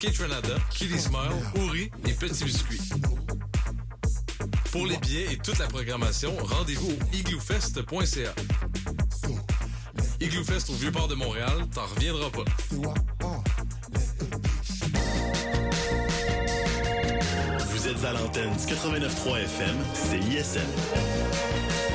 Kitrenada, Kitty Smile, Ouri et Petit Biscuit. Pour les billets et toute la programmation, rendez-vous au igloofest.ca. Igloofest au Vieux-Port de Montréal, t'en reviendras pas. Vous êtes à l'antenne du 89.3 FM, c'est ISM.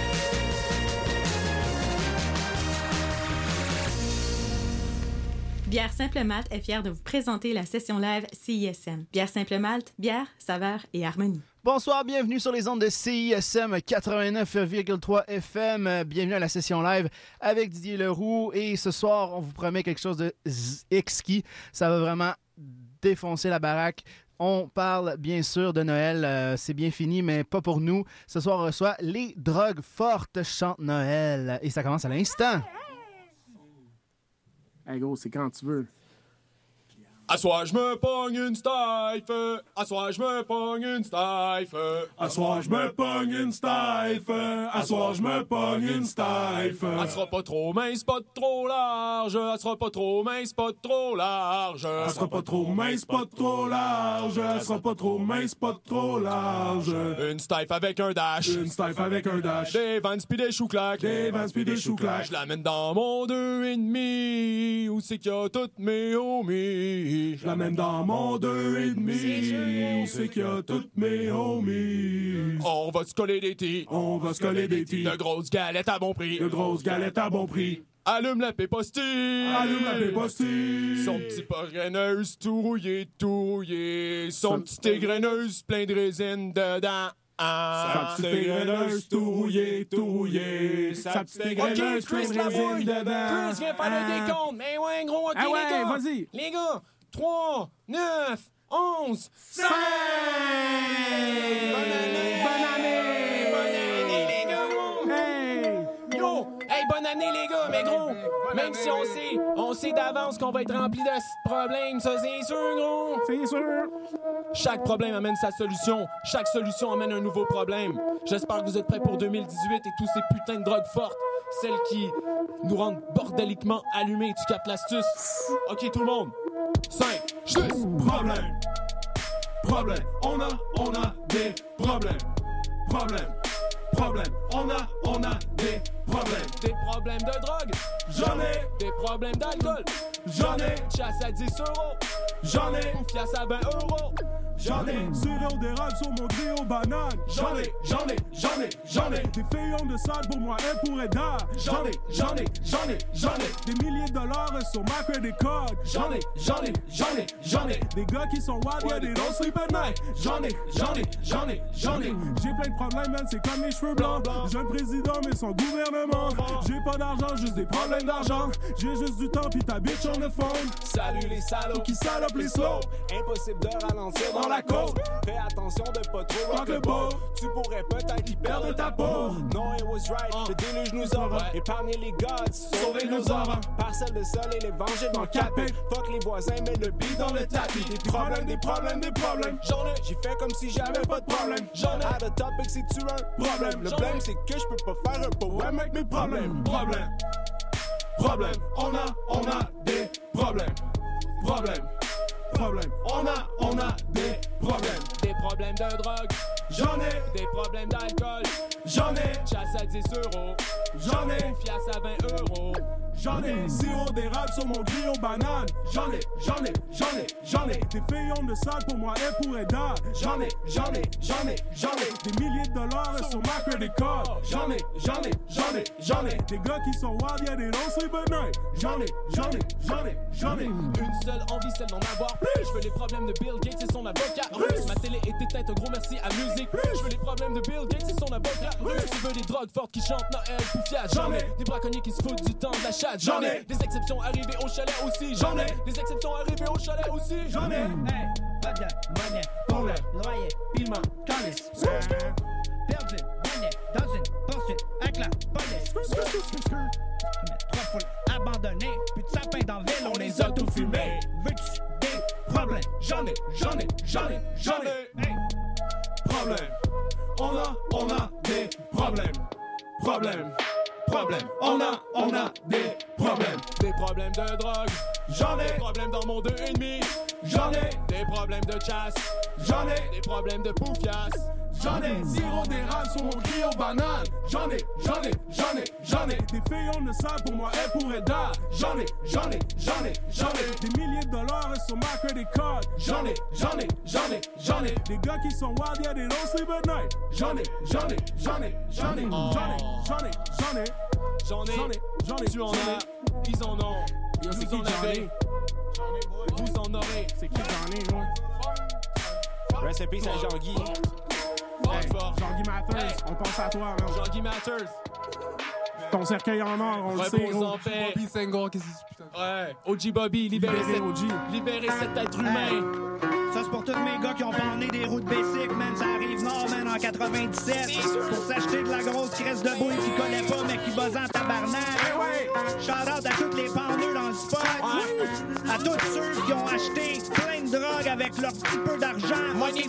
Bière Simple Malte est fière de vous présenter la session live CISM. Bière Simple Malte, bière, saveur et harmonie. Bonsoir, bienvenue sur les ondes de CISM 89,3 FM. Bienvenue à la session live avec Didier Leroux. Et ce soir, on vous promet quelque chose de exquis. Ça va vraiment défoncer la baraque. On parle bien sûr de Noël. Euh, c'est bien fini, mais pas pour nous. Ce soir, on reçoit les drogues fortes chantent Noël. Et ça commence à l'instant. Hey gros, c'est quand tu veux. À soir, je me pogne une stife. À soir, je me pogne une stife. À soir, je me pogne une stife. À soir, je me pogne une stife. Elle sera pas trop mince, pas trop large. Elle sera pas trop mince, pas trop large. Elle sera pas trop mince, pas trop large. Elle sera pas trop mince, pas trop large. Une stife avec un dash. Une stife avec un dash. Des vans pis des choux claques. Des vans pis des choux claques. Je l'amène dans mon deux et demi. Où c'est qu'il y a toutes mes homies? Je l'amène dans mon deux et demi. C'est qu'il y a toutes mes homies. On va se coller des tis. On va se coller des tis. De grosses galettes à bon prix. De grosses galettes à bon prix. Allume la pépostille. Allume la pépostille. Son petit pas graineuse tout rouillé, tout rouillé. Son petit égreneuse plein de résine dedans. Sa petite égreneuse tout rouillé, tout rouillé. Sa petite égreneuse plein de résine dedans. Chris, viens faire le décompte. Mais ouais, gros, ok, Ah ouais, les gars. vas-y. Les gars, 3, 9, 11, 5! Bonne année! Bonne année! Bonne année, les gars! Hey! Yo! Hey, bonne année, les gars, mais gros, même si on sait, on sait d'avance qu'on va être rempli de ce problème, ça c'est sûr, gros! C'est sûr! Chaque problème amène sa solution. Chaque solution amène un nouveau problème. J'espère que vous êtes prêts pour 2018 et tous ces putains de drogues fortes. Celles qui nous rendent bordéliquement allumés. Tu captes l'astuce? Ok, tout le monde. 5, 6. Problème. Problème. On a, on a des problèmes. Problème. Problème. On a, on a des problèmes. Des problèmes de drogue. J'en ai, Des problèmes d'alcool. j'en ai, Chasse à 10 euros. j'en ai, Ou fiasse à 20 euros. j'en ai. Sirop d'érable sur mon griot banane. J'en ai, j'en ai, j'en ai, j'en ai. Des feuillons de sable pour moi et pour Eda. J'en ai, j'en ai, j'en ai, j'en ai. Des milliers de dollars sur ma credit card. J'en ai, j'en ai, j'en ai, j'en ai. Des gars qui sont wild, yeah, they don't sleep at night. J'en ai, j'en ai, j'en ai, j'en ai. J'ai plein de problèmes, man, c'est comme mes cheveux blancs. Jeune président, mais son gouvernement. J'ai pas d'argent, juste des problèmes d'argent. J'ai juste du temps, pis ta bitch on the phone. Salut les salauds. Qui salope les slow. Impossible de ralentir Dans la côte. Fais attention de pas trop rock le boat. Tu pourrais peut-être y perdre ta peau. No, it was right. Le déluge nous aura. Épargner les gods. Sauver nos enfants. Parcelle de sol et l'évangile dans le capé. Fuck les voisins, mais le beat dans le tapis. Des problèmes, des problèmes, des problèmes. J'en ai. J'ai fait comme si j'avais pas de problème. J'en ai. À the topic, c'est tu un problème. Le blême, c'est que je peux pas faire un poème avec mes problèmes. Problème. Problème. On a, on a des problèmes. Problème. Problème. On a, on a des problèmes. Des problèmes de drogue. J'en ai, Des problèmes d'alcool. j'en ai, Chasse à 10 euros. j'en ai, Fiasse à 20 euros. J'en ai. Sirop d'érable sur mon griot banane. J'en ai, j'en ai, j'en ai, j'en ai. Des feuillons de sable pour moi et pour Eda. J'en ai, j'en ai, j'en ai, j'en ai. Des milliers de dollars sur ma credit card. J'en ai, j'en ai, j'en ai, j'en ai. Des gars qui sont wild, sleep at night. J'en ai, j'en ai, j'en ai, j'en ai. Une seule envie, celle d'en avoir plus. Je veux les problèmes de Bill Gates et son avocat russe. Ma télé est éteinte, un gros merci à musique. Je veux les problèmes de Bill Gates et son avocat russe. Tu veux des drogues fortes qui chantent Noël, poufias. J'en ai. Des braconniers qui se foutent du temps de la J'en ai. Des exceptions arrivées au chalet aussi. J'en ai. Des exceptions arrivées au chalet aussi. J'en ai, Hey, pas de monnaie, problème. loyer, piment, calice. Perdu, monnaie, dans une poursuite avec la police. Trois foules abandonnées, plus de sapin dans ville, on les a tout fumés. Veux-tu des problèmes? J'en ai, j'en ai, j'en ai, j'en ai. Hey, Problème. On a, on a des problèmes. Problème. On a, on a des problèmes. Des problèmes de drogue, J'en des ai, problèmes dans mon deux et demi, j'en ai, des problèmes de chasse, j'en ai, des problèmes de poufias. J'en ai. Sirop d'érable sur mon grillon banane. J'en ai, j'en ai, j'en ai, j'en ai. Des filles, on le sait, pour moi, elles pourraient dar. J'en ai, j'en ai, j'en ai, j'en ai. Des milliers de dollars sur ma credit card. J'en ai, j'en ai, j'en ai, j'en ai. Des gars qui sont wild, yeah, they don't sleep at night. J'en ai, j'en ai, j'en ai, j'en ai. J'en ai, j'en ai, j'en ai, J'en j'en ai, ai, j'en ai. tu en as, ils en ont. En ai? vous en aurez. C'est qui j'en ai, moi? Rest in peace à Jean-Guy. Fort, fort. Jean-Guy Mathers, on pense à toi, man. Jean-Guy Matters, Ton cercueil en or, on le sait, repose gros. en paix. Bobby Senghor, qu'est-ce que c'est putain? Ouais, OG Bobby, libérez Libéré, cet, OG. libérez cet être humain. Ça, c'est pour tous mes gars qui ont banné des routes basic, man. Ça arrive nord, man, en 97. Pour s'acheter de la grosse cresse de bouille qui connaît pas, mais qui buzz en tabarnak. Shout out à tous les pendeux dans le spot. À tous ceux qui ont acheté plein drogue avec leur petit peu d'argent. Money.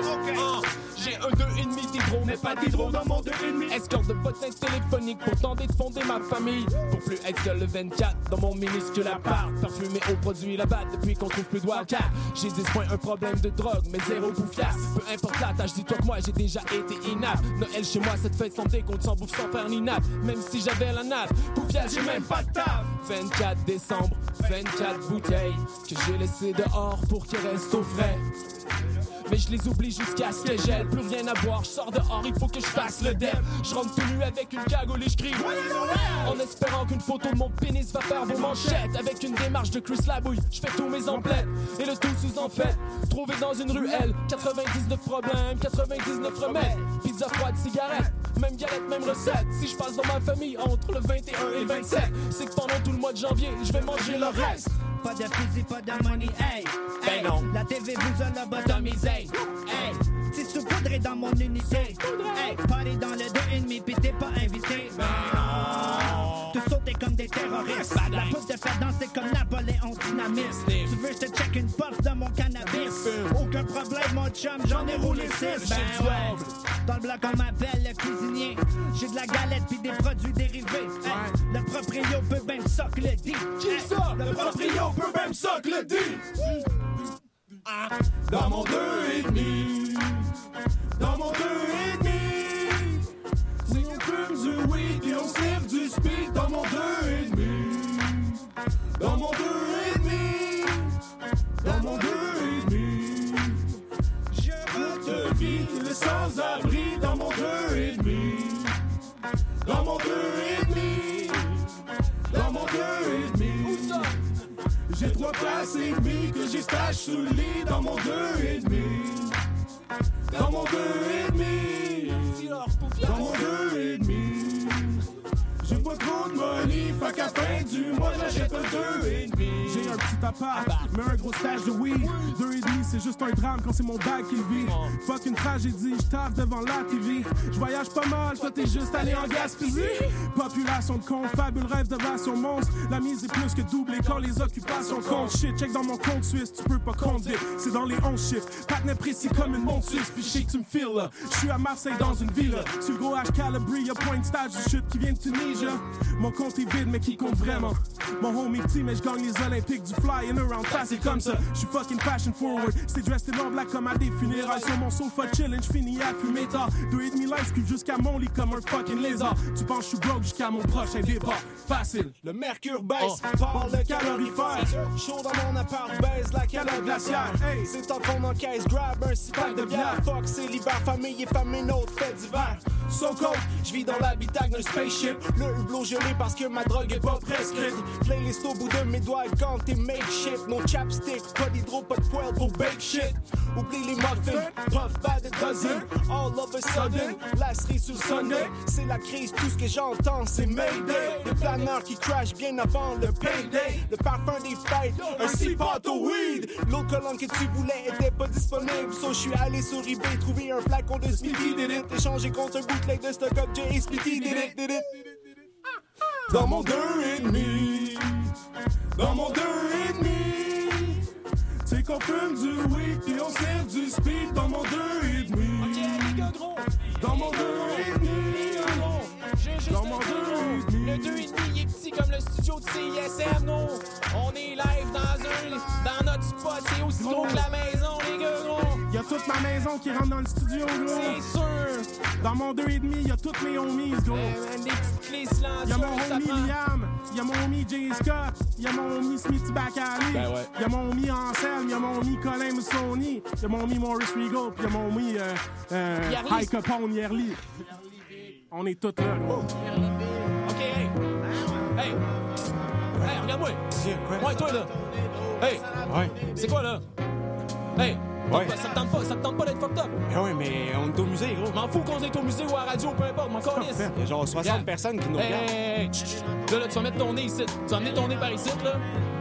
Ah, J'ai un 2,5 d'hydro, mais pas d'hydro dans mon 2,5. Escorte de bottins téléphoniques pour tenter de fonder ma famille. Pour plus être seul le 24 dans mon minuscule appart. Parfumé au produit là-bas depuis qu'on trouve plus de Wildcat. J'ai 10 points, un problème de drogue, mais zéro bouffiasse. Peu importe la tâche, dis-toi que moi j'ai déjà été inapte. Noël chez moi, cette fête sans décompte, sans bouffe, sans faire ni nappe. Même si j'avais la nappe, bouffiasse, j'ai même pas de table. 24 décembre, 24 bouteilles que j'ai laissées dehors pour qu'elles restent au frais. Mais je les oublie jusqu'à ce que j'aille Plus rien à boire, je sors dehors, il faut que je fasse le dep Je rentre tout nu avec une cagoule et je crie En espérant qu'une photo de mon pénis va faire vos manchettes Avec une démarche de Chris Labouille, je fais tous mes emplettes Et le tout sous en fait Trouvé dans une ruelle 99 problèmes, 99 remèdes Pizza froide, cigarette même galette, même recette Si je passe dans ma famille entre le 21 et le 27 C'est que pendant tout le mois de janvier, je vais manger le reste Pas de fusil, pas de money, hey. Ben hey. non. La TV vous a lobotomisé. Hey. T'es saupoudré dans mon unité. Hey. Party dans le 2,5 pis t'es pas invité. Ben non. Tout sauter comme des terroristes. La poudre te fait danser comme Napoléon dynamite. Tu veux, je te check une puff de mon cannabis. Aucun problème, mon chum, j'en ai roulé 6. Ben ouais. Dans le bloc, on m'appelle le cuisinier. J'ai de la galette pis des produits dérivés. Hey. Le proprio peut même soc le dit. Qui ça? Le proprio peut même que le dit. Dans mon deux et demi. Dans mon deux stash sous le lit dans mon deux et demi. Dans mon deux et demi. Dans mon deux et demi. J'ai pas trop de money, fait qu'à fin du mois j'achète un deux et demi. Un petit appart, mais un gros stage de weed. Deux et demi, c'est juste un drame quand c'est mon bag qui vit. Fuck une tragédie, je taffe devant la TV. Je voyage pas mal, toi t'es juste allé en Gaspésie. Population de con, fabule rêve de version monstre. La mise est plus que doublée quand les occupations comptent. Shit, check dans mon compte suisse, tu peux pas compter. C'est dans les 11 chiffres. Patne précis comme une montre suisse, puis tu me files. Je suis à Marseille dans une ville. Sur le gros H Calabria, point de stage du shit qui vient de Tunisie. Mon compte est vide, mais qui compte vraiment? Mon home est petit, mais je gagne les Olympiques du fly and around facile comme ça. Je suis fucking fashion forward. C'est dressed in all black comme à des funérailles. Sur mon sofa chillin', j'finis à fumer tard. Deux et demi life, que jusqu'à mon lit comme un fucking lézard. Tu penses que je suis broke jusqu'à mon prochain départ. Facile. Le mercure baisse, parle de calorifère. Chaud dans mon appart, baisse la calotte glaciaire. Hey. C'est en qu'on encaisse, grab un six de bière. Fuck, l'hiver, famille et famille, autre fait d'hiver. So cold, je vis dans l'habitacle d'un spaceship. Le hublot gelé parce que ma drogue est pas prescrite. Playlist au bout de mes doigts quand t'es make shit. No chapstick, pas d'hydro, pas de poêle pour bake shit. Oublie les muffins, puff bad a dozen. All of a sudden, la cerise sur Sunday. C'est la crise, tout ce que j'entends, c'est Mayday. Le planeur qui crash bien avant le payday. Le parfum des fêtes, un six pot au weed. L'autre colonne que tu voulais était pas disponible. So, je suis allé sur eBay trouver un flacon de Smithy did it. Échangé contre stock up J. Smithy did it, did it. Dans mon deux et demi. Dans mon deux et demi. C'est qu'on fume du weed et on sniff du speed dans mon deux et demi. Dans mon deux et demi. Dans mon 2 deux et demi. Le 2 et demi, il est petit comme le studio de CISM, gros. On est live dans un, dans notre spot, c'est aussi gros que la maison, les gars, gros. Y'a toute ma maison qui rentre dans le studio, gros. C'est sûr. Dans mon 2,5, y'a toutes mes homies, gros. Eh, man, des petites clés silencieuses, Y'a mon homie. Liam, y'a mon homie Jay Scott, y'a mon homie Smithy Bacali, Ben ouais. y'a mon homie Anselme, y'a mon homie Colin Moussoni, y'a mon homie Maurice Regal, pis y'a mon homie euh, euh. High Capone Yerli. On est tous là, gros. Ok, hey. Hey. Regarde-moi. Ouais, toi, là. Hey. Ouais. C'est quoi, là? Hey. Ouais. Ça te tente pas, ça tente pas d'être fucked up? Ben ouais, mais on est au musée, gros. M'en fous qu'on est au musée ou à la radio, peu importe, m'en calisse. Il y a genre 60 Regarde. personnes qui nous Hey, regardent. hey, hey. Là, là, tu vas mettre ton nez ici. Tu vas amener ton nez par ici, là.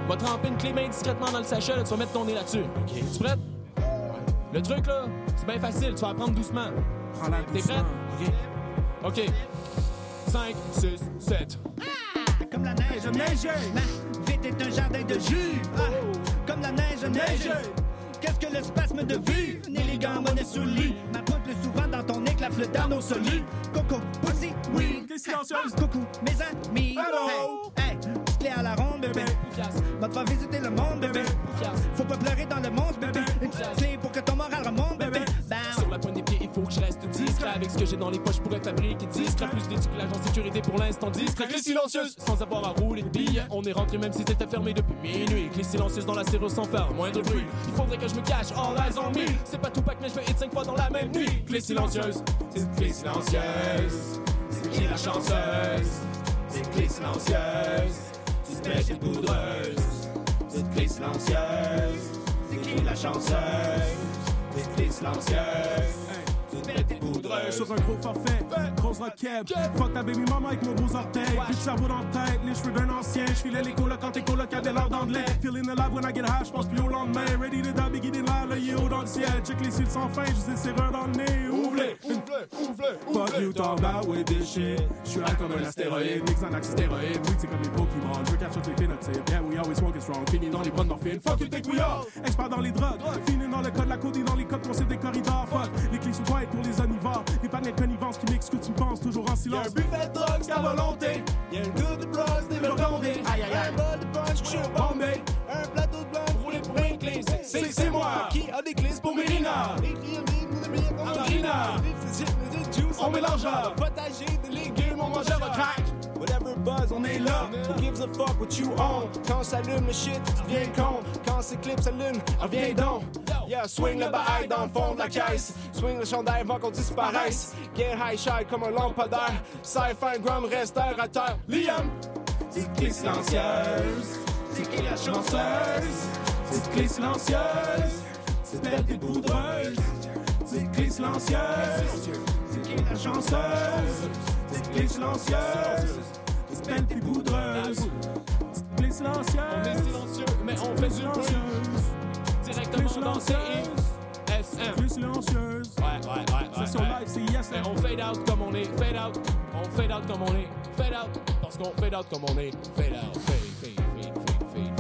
Va tremper une clé main discrètement dans le sachet, là. Tu vas mettre ton nez là-dessus. OK. Tu prête? Le truc, là, c'est bien facile. Tu vas apprendre doucement. Prends la T'es prête? OK. 5, 6, 7. Comme la neige neige. Ma vie est un jardin de jus. Ah, comme la neige neige. Qu'est-ce que le spasme de vue? Né les gants, monnaie sous le lit. Ma pointe plus souvent dans ton éclat, flotte dans nos solides. Coco, pussy, oui. T'es silencieuse. Coucou, mes amis. Hello. Hey, hey, à la ronde, bébé. Va te faire visiter le monde, bébé. Faut pas pleurer dans le monstre, bébé. Avec ce que j'ai dans les poches, je pourrais fabriquer discret. Plus d'étiquetage en sécurité pour l'instant discret. Clé silencieuse, sans avoir à rouler de billets. On est rentré même si c'était fermé depuis minuit. Clé silencieuse dans la serrure sans faire moindre bruit. Il faudrait que je me cache, all eyes on me. C'est pas tout pack, mais je me hit 5 fois dans la même nuit. Clé silencieuse, c'est clé silencieuse. C'est qui la chanceuse? C'est clé silencieuse. Tu te mets une poudreuse. C'est clé silencieuse. C'est qui la chanceuse? C'est clé silencieuse. Tu te mets tes poudreuses. Sur un gros forfait, grosse roquette. Fuck ta baby mama avec mon gros orteil. Plus de cerveau dans la tête, les cheveux d'un ancien. J'filais les colocs quand tes colocs avaient l'air d'anglais. Feeling alive when I get high, j'pense plus au lendemain. Ready to die, beginning là, l'œil est haut dans le ciel. Check les cils sans fin, j'ai des serreurs dans le nez. Fuck you, talk about with this shit. J'suis high comme un astéroïde, mix en astéroïde. Oui, c'est comme les Pokémon. Je catch up les phénotypes. Yeah, we always smoking strong. Fini dans les bonnes morphines. Fuck you, think we are. Expert dans les drogues. Fini dans le code, la côte et dans les codes, c'est des corridors. Fuck, les clics sont white pour les omnivores. Les panneaux de connivence qui mixent ce que tu penses, toujours en silence. buffet de drogue, c'est à volonté. Y'a un goût de des Retombé. Aïe, aïe, aïe. Un bol de punch, je suis un. Un plateau de blanc roulé pour une. C'est- C'est- c'est moi. Qui a des clés pour Mélina. On mélange. Potager de légumes, on mange. Whatever buzz, on est là. Who gives a fuck what you own? Quand s'allume le shit, tu deviens con. Quand ces clips s'allument, reviens donc. Yeah, swing le bail dans le fond de la caisse. Swing le chandail avant qu'on disparaisse. Get high shy comme un lampadaire. Sci-fi gram reste à terre. Liam! Petite clé silencieuse. C'est qui la chanceuse? Petite clé silencieuse. C'est belle et poudreuse. C'est clé silencieuse. C'est clé la chanceuse? C'est clé silencieuse. C'est peine t'es poudreuse. Clé silencieuse. On est silencieux, mais on fait du bruit. Directement dans ses SM. Silencieuse. Ouais, ouais, ouais. C'est son live, c'est yes. Mais on fade out comme on est. Fade out. On fade out comme on est. Fade out. Parce qu'on fade out comme on est. Fade out. Fade, fade, fade, fade, fade, fade,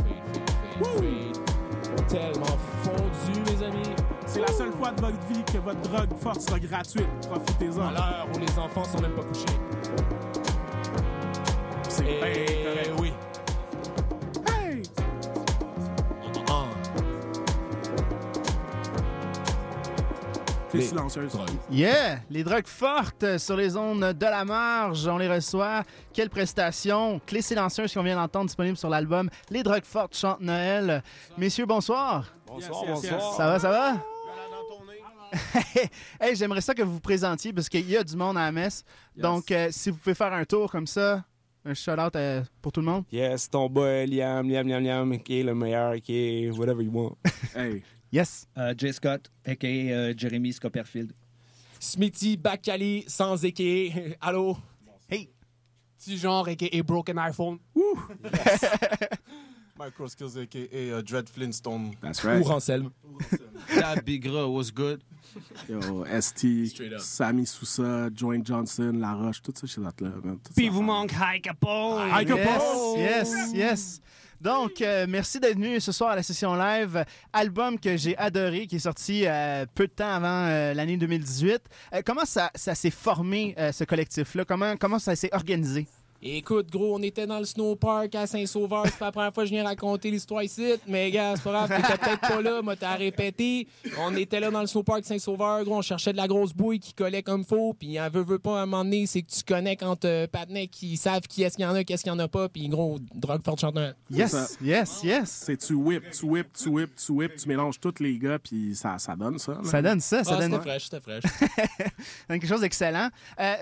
fade, fade. Tellement fondu, mes amis. C'est la seule fois de votre vie que votre drogue forte sera gratuite. À Profitez-en. l'heure où les enfants sont même pas couchés. C'est bien Et correct. oui. Hey! Ah. Clé Les- silencieuse. Yeah! Les drogues fortes sur les ondes de la marge, on les reçoit. Quelle prestation! Clé silencieuse qu'on vient d'entendre disponible sur l'album Les drogues fortes chantent Noël. Messieurs, bonsoir. Bonsoir, Yes, yes, yes. bonsoir. Ça va, ça va? hey, j'aimerais ça que vous vous présentiez parce qu'il y a du monde à la messe. Donc, euh, si vous pouvez faire un tour comme ça, un shout-out euh, pour tout le monde. Yes, ton boy Liam, Liam, Liam, Liam, qui est le meilleur, qui est whatever you want. Hey. Yes. Euh, Jay Scott, a.k.a. euh, Jeremy Scopperfield. Smithy Bacali sans équé. Allô? Hey. Petit genre, a.k.a. Broken iPhone. Micro Skills, a.k.a. uh, Dread Flintstone. That's Ou right. Ranselm. Yeah, Big Gras was good. Yo, ST. Sammy Sousa, Joint Johnson, La Roche, tout ça chez là Puis vous manque High Capone. High Yes, Capone! yes, yes. Donc, euh, merci d'être venu ce soir à la session live. Album que j'ai adoré, qui est sorti euh, peu de temps avant euh, l'année 2018. Euh, comment ça, ça s'est formé, euh, ce collectif-là? Comment, comment ça s'est organisé? Écoute, gros, on était dans le snowpark à Saint-Sauveur. C'est pas la première fois que je viens raconter l'histoire ici. Mais, gars, c'est pas grave, t'étais peut-être pas là, moi, t'as répété. On était là dans le snowpark Saint-Sauveur, gros, on cherchait de la grosse bouille qui collait comme faux. Puis, un veut, veut pas, à un moment donné, c'est que tu connais quand euh, Patnais qui savent qui est-ce qu'il y en a, qu'est-ce qu'il y en a pas. Puis, gros, drogue forte chante un. Yes, ça. yes, yes. C'est tu whip, tu whip, tu whip, tu whip, tu mélanges tous les gars, puis ça, ça donne ça. là. Ça donne ça, ça Ah, donne c'était fraîche, c'était fraîche. Quelque chose d'excellent. Euh,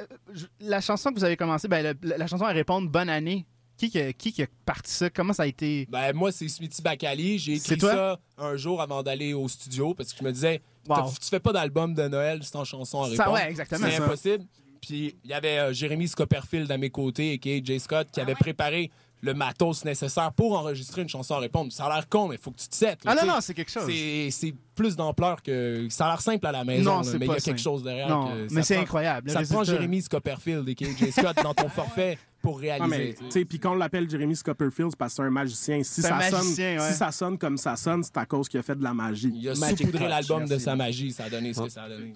la chanson que vous avez commencé, ben, le- la, chanson à répondre Bonne année. Qui, qui, a- qui qui a parti ça? Comment ça a été? Ben, moi, c'est Smithy Bakali. J'ai écrit toi? ça un jour avant d'aller au studio parce que je me disais, Wow. tu fais pas d'album de Noël sans chanson à Ça, répondre. ouais, exactement. C'est Ça. impossible. Puis il y avait euh, Jérémy Scopperfield à mes côtés, et Jay Scott, qui avait préparé le matos nécessaire pour enregistrer une chanson à répondre. Ça a l'air con, mais il faut que tu te settes. là, Ah non, non, c'est quelque chose. C'est- C'est plus d'ampleur que. Ça a l'air simple à la maison, Non, là, c'est mais il y a quelque simple. chose derrière. Non, que mais ça c'est incroyable. Le Ça prend Jérémy Scopperfield et Jay Scott dans ton forfait pour Ah, réaliser. puis quand on l'appelle Jeremy Scopperfield, c'est parce que c'est un magicien. Si ça, magicien, sonne, ouais. si ça sonne comme ça sonne, c'est à cause qu'il a fait de la magie. Il a saupoudré l'album de sa magie, ça a donné ce que ça a donné.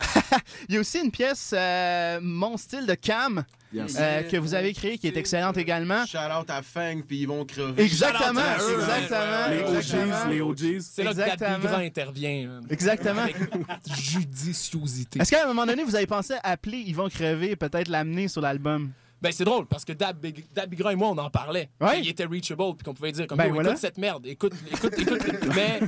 Il y a aussi une pièce, euh, Mon style de Cam, Yes. euh, que vous avez créée, qui est excellente également. Shout out à Fang, puis ils vont crever. Exactement, eux, exactement. Les OGs, les OGs. C'est là que intervient. man. Exactement. Avec judiciosité. Est-ce qu'à un moment donné, vous avez pensé à appeler Yvon Crevé, peut-être l'amener sur l'album? Ben, c'est drôle parce que Dab, Big- Dab Bigrand et moi, on en parlait. Ouais. Il était reachable, puis qu'on pouvait dire comme Ben voilà. écoute cette merde, écoute, écoute, écoute. Mais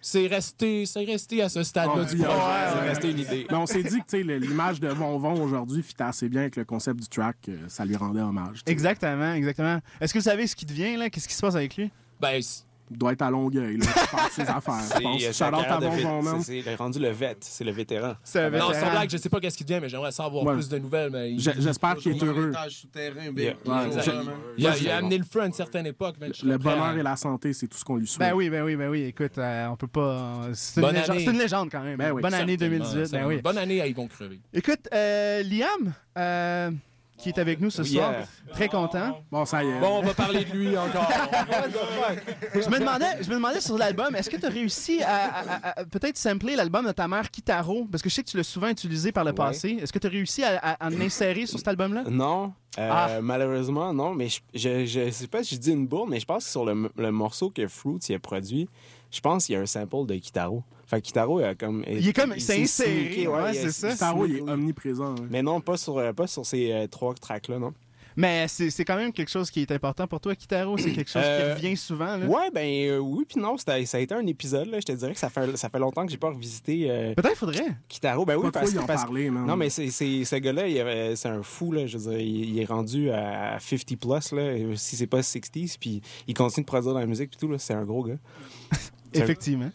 c'est resté, c'est resté à ce stade-là On du projet. ouais, C'est ouais. resté une idée. Mais on s'est dit que tu sais, le- l'image de Von Von aujourd'hui fitait assez bien avec le concept du track, euh, ça lui rendait hommage. Exactement, exactement. Est-ce que vous savez ce qui devient, là? Qu'est-ce qui se passe avec lui? Ben, doit être à Longueuil, là, pour faire ses affaires. Je pense. C'est Shout out à man. C'est c'est rendu le vet, c'est le vétéran. C'est un non, vétéran. sans blague, je sais pas qu'est-ce qui devient, mais j'aimerais savoir Ouais. plus de nouvelles. Mais il, J'- J'espère qu'il est heureux. Étage souterrain, big. Yeah. Ouais, Toujours, je- man. il a, il a amené le feu à une certaine époque. man. Je serais Le prêt à- bonheur et la santé, c'est tout ce qu'on lui souhaite. Ben oui, ben oui, ben oui. Écoute, euh, on peut pas. euh, C'est une, Bonne légende- année. c'est une légende quand même. Ben oui, Bonne année Certainement, 2018. Ben certainement. oui. Bonne année à Yvon Crevé. Écoute, euh, Liam, euh, qui est avec nous ce soir, Yeah. très content. Bon, ça y est. Bon, on va parler de lui encore. Je me demandais, je me demandais sur l'album, est-ce que tu as réussi à, à- à- à peut-être sampler l'album de ta mère Kitaro? Parce que je sais que tu l'as souvent utilisé par le Ouais. passé. Est-ce que tu as réussi à, à- à en insérer sur cet album-là? Non, euh, Ah. malheureusement, non. Mais je, je, je sais pas si je dis une bourre, mais je pense que sur le, le morceau que Fruits a produit, je pense qu'il y a un sample de Kitaro. Fait que Kitaro, il a comme. Il est comme- il c'est s'est inséré, ouais, il c'est ça. Taro, il est omniprésent. Mais non, pas sur, euh, pas sur ces euh, trois tracks-là, non. Mais c'est c'est quand même quelque chose qui est important pour toi, Kitaro. C'est quelque chose Euh, qui revient souvent. Là. Ouais, ben euh, oui, puis non, ça a été un épisode, là. Je te dirais que ça fait, ça fait longtemps que j'ai pas revisité euh, Peut-être faudrait. Kitaro. Ben oui, parce, y en parce- parler, man. Non, mais c'est, c'est- ce gars-là, il c'est un fou, là. Je veux dire, il, il est rendu à 50 plus, là, si c'est pas 60s, puis il continue de produire dans la musique, puis tout, là. C'est un gros gars. Un- Effectivement.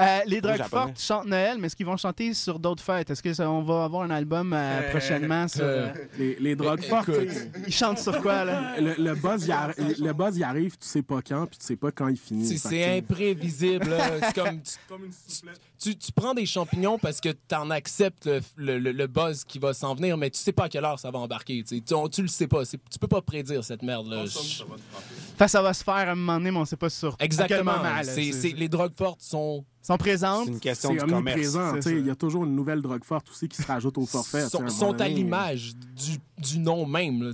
Euh, les drogues fortes chantent Noël, mais est-ce qu'ils vont chanter sur d'autres fêtes? Est-ce qu'on va avoir un album euh, prochainement sur. euh, Les, les drogues fortes, Ils chantent sur quoi, là? le, le buzz, il arri- le buzz, il arrive, tu sais pas quand, puis tu sais pas quand il finit. C'est- imprévisible. C'est comme. Tu, tu- tu prends des champignons parce que tu en acceptes le, le- le- le buzz qui va s'en venir, mais tu sais pas à quelle heure ça va embarquer. Tu, sais. tu, on- tu le sais pas. C'est- Tu peux pas prédire cette merde-là. Ça va se faire à un moment donné, mais on sait pas quel Exactement. moment. là. C'est- C'est- c'est- les drogues fortes sont, sont présentes. C'est une question du commerce. Il y a toujours une nouvelle drogue forte aussi qui se rajoute au forfait. sont, sont à donné, l'image du, du nom même. là.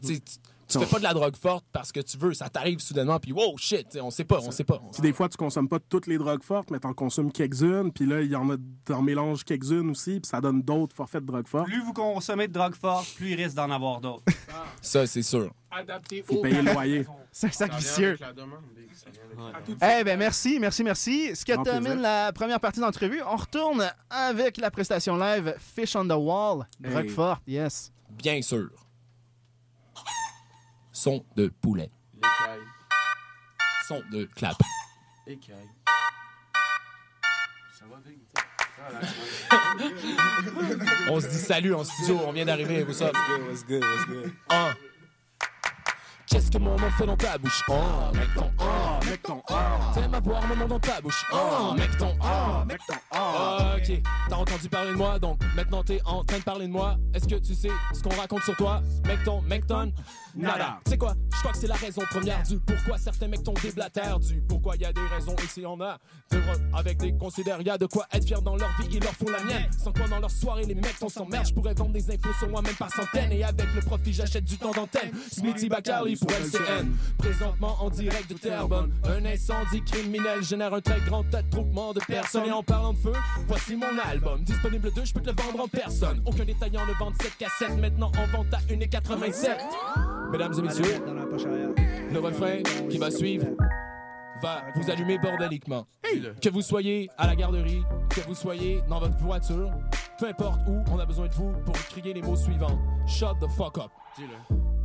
Tu fais pas de la drogue forte parce que tu veux. Ça t'arrive soudainement, puis wow, shit, on sait pas, on sait pas. Puis des fois, tu consommes pas toutes les drogues fortes, mais t'en consommes quelques-unes, puis là, il y en a, t'en mélanges quelques-unes aussi, puis ça donne d'autres forfaits de drogue fortes. Plus vous consommez de drogue forte, plus il risque d'en avoir d'autres. Ça, c'est sûr. Adapté Faut payer le loyer. C'est un sac Ça vicieux. Eh ben merci, merci, merci. Ce qui termine plaisir. la première partie d'entrevue, on retourne avec la prestation live Fish on the Wall. Drogue Hey. forte, yes. Bien sûr. Son de poulet. L'écaille. Son de clap. Écaille. Ça va, On se dit salut en studio, on vient d'arriver, what's up? What's good, what's good? Un. Qu'est-ce que mon nom fait dans ta bouche? Oh, mec ton oh, Avec ton T'aimes avoir mon nom dans ta bouche? Oh, mec ton oh, avec ton ah. Ok, t'en entendu parler de moi, donc maintenant t'es en train de parler de moi. Est-ce que tu sais ce qu'on raconte sur toi? Mec ton, mec ton, nada. Tu sais quoi? Je crois que c'est la raison première du pourquoi certains mecs t'ont déblatère, du pourquoi y a des raisons ici on a. de- Avec des considères, y a de quoi être fier dans leur vie, ils leur font la mienne. Sans quoi dans leur soirée, les mecs t'en s'emmerde. Je pourrais vendre des infos sur moi-même par centaines. Et avec le profit, j'achète du temps d'antenne. Smithy Bacardi pour LCN. Présentement en direct de Terrebonne. Un incendie criminel génère un très grand attroupement de personnes. Et en parlant de feu, voici mon album. Disponible 2, je peux te le vendre en personne. Aucun détaillant ne vend cette cassette. Maintenant en vente à 1,87. Mesdames et messieurs, le refrain qui va suivre va vous allumer bordéliquement. Que vous soyez à la garderie, que vous soyez dans votre voiture, peu importe où, on a besoin de vous pour crier les mots suivants. Shut the fuck up.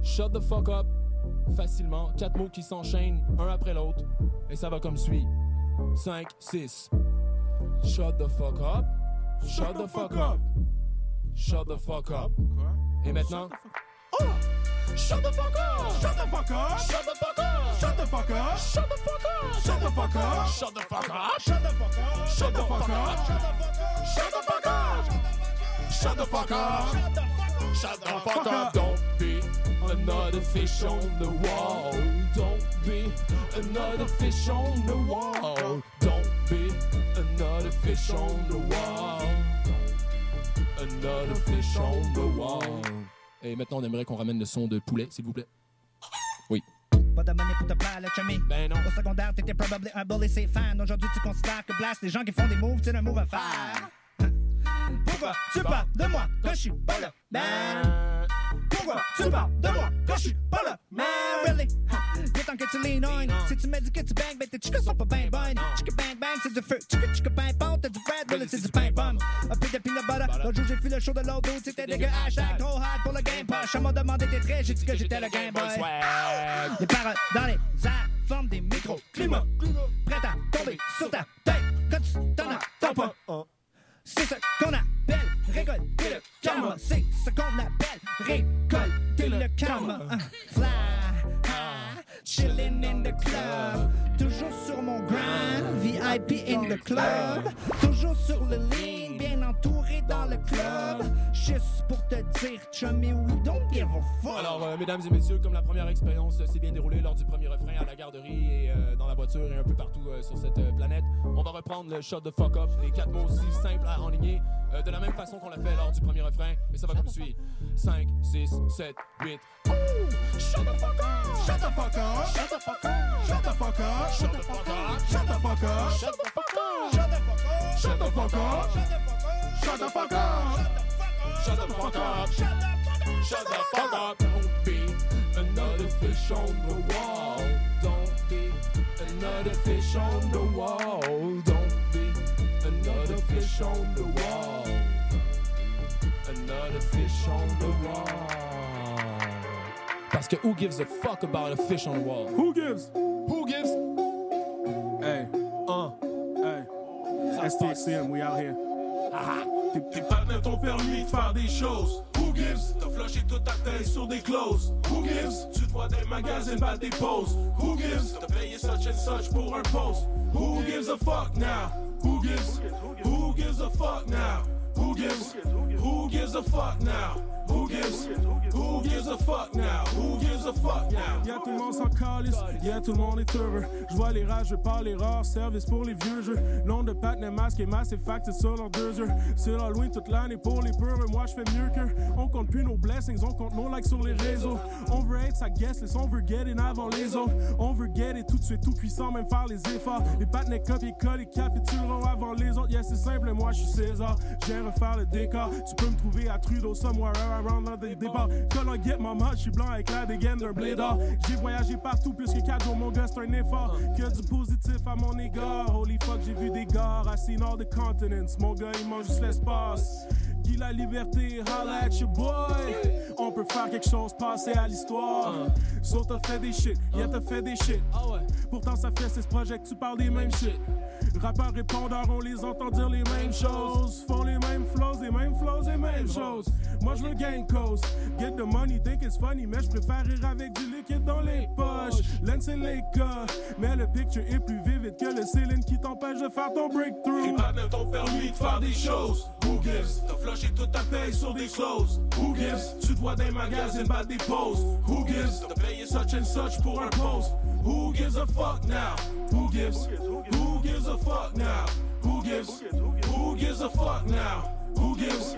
Shut the fuck up. Facilement. Quatre mots qui s'enchaînent un après l'autre. Et ça va comme suit. 5, 6. Shut the fuck up. Shut the fuck up. Shut the fuck up. Et maintenant. Oh! Shut the fuck up! Shut the fuck up! Shut the fuck up! Shut the fuck up! Shut the fuck up! Shut the fuck up! Shut the fuck up! Shut the fuck up! Shut the fuck up! Shut the fuck up! Shut the fuck up! Shut the fuck up! Don't be another fish on the wall. Don't be another fish on the wall. Don't be another fish on the wall. Another fish on the wall. Et maintenant, on aimerait qu'on ramène le son de poulet, s'il vous plaît. Oui. Pas de monnaie pour te plaire, le chummy. Ben non. Au secondaire, t'étais probablement un bully, c'est fan. Aujourd'hui, tu considères que blast les gens qui font des moves, c'est un move à faire. Pourquoi tu parles de moi quand je suis pas là? Ben. Pourquoi tu parles de moi quand je suis pas là? Man, really? Il est temps que tu lean on. Si tu me dis que tu bang, ben tes chicas sont pas ben bonnes. Chicka bang bang, c'est du feu. Chicka chicka bang bang, t'as du bread, bullet, c'est du pain pomme. Un peu de peanut butter. L'autre jour, j'ai fait le show de l'autre dude, c'était dégueu. Hashtag trop hard pour le game push. On m'a demandé tes traits, j'ai dit que j'étais le game boy. Les paroles dans les airs forment des micro-climats. Prêt à tomber sur ta tête quand tu t'en attends pas. C'est ce qu'on appelle récolter le karma. C'est ce qu'on appelle récolter le karma. Fly, high, chillin' in the club. Toujours sur mon grind, VIP in the club. Toujours sur le ligne, bien entouré dans le club. Juste pour te dire, chummy, we don't give a fuck. Alors, euh, mesdames et messieurs, comme la première expérience euh, s'est bien déroulée lors du premier refrain à la garderie et euh, dans la voiture et un peu partout sur cette planète, on va reprendre le shot de fuck up, les quatre mots aussi simples à enligner, de la même façon qu'on l'a fait lors du premier refrain. Et ça va comme suit 5, 6, 7, 8. Shut the fuck up! Shut the fuck up! Shut the fuck up! Shut the fuck up! Shut the fuck up! Shut the fuck up! Shut the fuck up! Shut the fuck up! Shut the fuck up! Don't be another fish on the wall. Don't be another fish on the wall. Don't be another fish on the wall. Another fish on the wall. Parce que who gives a fuck about a fish on the wall? Who gives? STXM, we out here. Tes partenaires t'ont permis de faire des choses. Who gives? T'as flushé toute ta tête sur des closes. Who gives? Tu te vois des magasins battre des poses. Who gives? T'as payé such and such pour un post. Who gives a fuck now? Who gives? Who gives a fuck now? Who gives? Who gives a fuck now? Who gives? Who gives a fuck now? Who gives a fuck now? Y'a tout le monde s'en calisse, y'a tout le monde est heureux. Je vois les rages, je parle les rares, service pour les vieux jeux. Nom de patin masque et masse et fact, c'est sur leurs deux yeux. C'est l'Halloween toute l'année pour les peureux, moi je fais mieux qu'eux. On compte plus nos blessings, on compte nos likes sur les réseaux. On veut être sa guest list, on veut get in avant les autres. On veut get it tout de suite, tout puissant, même faire les efforts. Les patinets copier coller capituleront avant les autres. Yeah, c'est simple, moi je suis César. J'aime Tu peux me trouver à Trudeau, somewhere around dans des débats. Color get ma mode, je suis blanc avec la dégaine d'un blédard. J'ai voyagé partout plus que 4 jours, mon gars, c'est un effort. Que du positif à mon égard. Holy fuck, j'ai vu des gars, I seen all the continents. Mon gars, il mange juste l'espace. Guy la liberté, holla at your boy. On peut faire quelque chose, passer à l'histoire. So t'as fait des shit, yeah t'as fait des shit. Pourtant ça fait 6 projets que tu parles des mêmes shit. Rappeurs répondeurs, on les entend dire les mêmes choses. Font les mêmes flows, les mêmes flows, les mêmes choses. Moi je veux gain cause. Get the money, think it's funny, mais je préfère rire avec du liquide dans les poches. Lens et les cas. Mais le picture est plus vivide que le ceiling qui t'empêche de faire ton breakthrough. Et pas même ton permis de faire des choses. Who gives? Toute ta paye sur des. Who gives? Tu dans les magazines battre des poses. Who gives? T'as payé such and such pour un post. Who gives a fuck now? Who gives? Who gives a fuck now? Who gives? Who gives a fuck now? Who gives?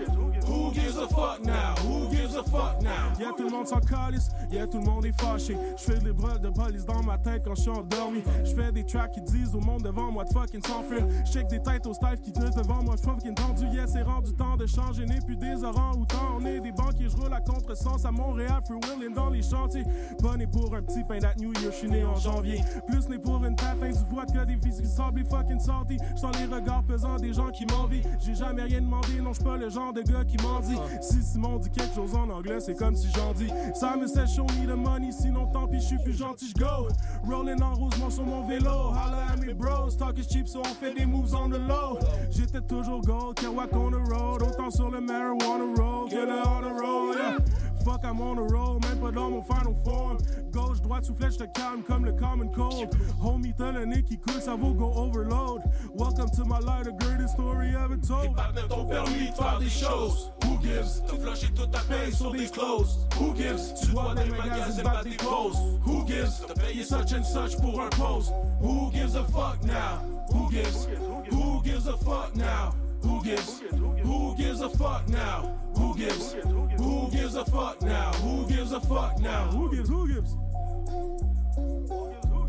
A fuck now? Who gives a fuck now? Yeah, tout le monde s'en calisse, yeah, tout le monde est fâché. Je fais des bras de police dans ma tête quand je suis endormi. Je fais des tracks qui disent au monde devant moi de fucking s'enfuir. Check des têtes au staff qui tenus devant moi, je suis fucking tendu. Yeah, c'est rendu temps de changer, n'est plus des orangs-outans. On est des banquiers, je roule à contresens à Montréal, free willing dans les chantiers. Pas né pour un petit pain d'at New Year, je suis né en janvier. Plus né pour une tatin du vodka, des vis qui semblent fucking salty. J'sens les regards pesants des gens qui m'envient. J'ai jamais rien demandé, non, j'suis pas le genre de gars qui m'en dit. Si Simon dit quelque chose en anglais, c'est comme si j'en dis. Ça me sait show me the money, sinon tant pis, j'suis plus gentil, j'go. Rolling en rose, moi sur mon vélo. Holla at me bros, talk is cheap, so on fait des moves on the low. J'étais toujours gold, Kerouac on the road. Autant sur le marijuana road que le on the road. yeah. Fuck, I'm on the road, même pas dans mon final form. Gauche, droite, soufflet, je te calme comme le common cold. Homie, t'as le nez qui coule, ça vaut go overload. Welcome to my life, the greatest story ever told. Pas même ton permis de faire des choses. Who gives? T'as flashé toute ta paye sur des clothes. Who gives? Tu dois les magasins battre des poses. Who gives? T'as payé such and such pour un post. Who gives a fuck now? Who gives? Who gives a fuck now? Who gives? Who gives a fuck now? Who gives? Who gives a fuck now? Who gives a fuck now? Who gives? Who gives?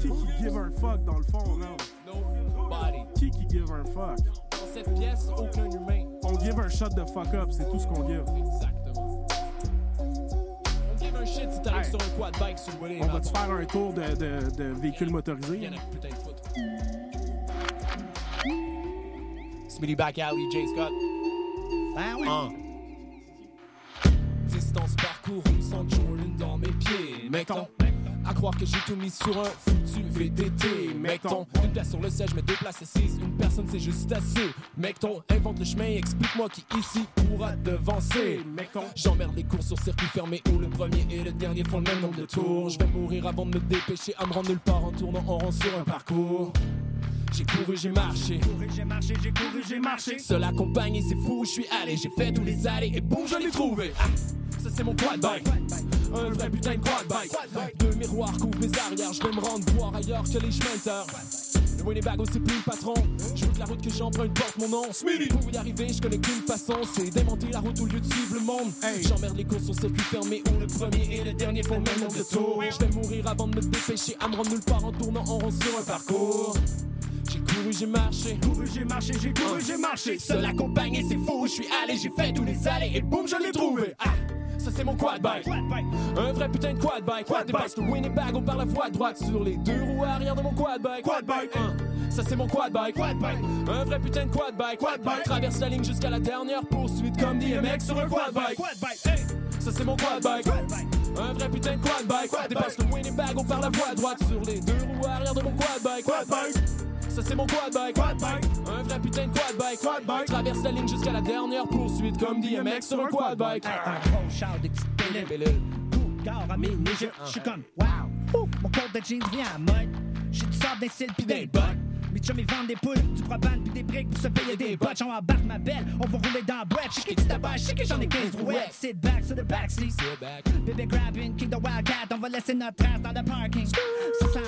Qui qui give un fuck dans le fond, là? Nobody. Qui qui give un fuck? Dans cette pièce, aucun humain. On give un shot de fuck up, c'est tout ce qu'on give. Exactement. On give un shit si t'arrives Hey. sur un quad bike sur le volet. On va-tu faire un tour de, de, de véhicule motorisé? Y'en a putain de foutre. Smitty Back Alley, Jay Scott. Ben oui. Distance parcourue sans Jordan dans mes pieds. Mettons. À croire que j'ai tout mis sur un foutu VTT. Mettons. Une place sur le siège, mais deux places assises. Une personne, c'est juste assez. Mettons. Invente le chemin, explique-moi qui ici pourra devancer. Mettons. J'emmerde les courses sur circuit fermé où le premier et le dernier font le même nombre de tours. Je vais mourir avant de me dépêcher à me rendre nulle part en tournant en rond sur un parcours. J'ai couru, j'ai marché. J'ai marché, j'ai couru, j'ai marché. Seul accompagné, c'est fou, je suis allé. J'ai fait tous les allées et boum, je l'ai trouvé. Ah, ça c'est mon quad bike. Un vrai putain de quad bike. Deux miroirs couvrent mes arrières. Je vais me rendre voir ailleurs que les chemins Le Winnebago, c'est plus le patron. Je veux que la route que j'emprunte porte mon nom. Pour y arriver, je connais qu'une façon c'est démonter la route au lieu de suivre le monde. J'emmerde les courses sur circuit fermé où le premier et le dernier font le même nombre de tours. Je vais mourir avant de me dépêcher à me rendre nulle part en tournant en rond sur un parcours. J'ai couru, j'ai marché. Couru, j'ai marché, j'ai couru, j'ai marché. Seul accompagné, c'est fou, je suis allé, j'ai fait tous les allées et boum, je l'ai trouvé. Ah, ça c'est mon quad bike. Un vrai putain de quad bike. Quad Dépasse le Winnebago par la voie droite sur les deux roues arrière de mon quad bike. Quad bike. Ça c'est mon quad bike. Quad bike. Un vrai putain de quad bike. Quad bike. Traverse la ligne jusqu'à la dernière poursuite comme DMX sur un quad bike. Quad bike, hey. Ça c'est mon quad bike. Un vrai putain de quad bike. Dépasse le Winnebago par la voie droite sur les deux roues arrière de mon quad bike. Quad bike. Ça c'est mon quad bike. Quad bike. Un vrai putain de quad bike. Quad bike. Traverse la ligne jusqu'à la dernière poursuite comme DMX sur un quad bike. Un gros char petites gare à mes niches. J'suis comme, wow. Mon code de jeans vient à mode. J'ai du sable des cils pis des bottes. Mes chums, ils vendent des poules, du propane pis des briques pour se payer des bottes. J'en embarque ma belle, on va rouler dans la boîte. J'sais que tu tabac, j'sais que j'en ai 15 brouettes. Sit back sur the backseat. Bébé grabbing, kick the wildcat. On va laisser notre trace dans le parking. Ça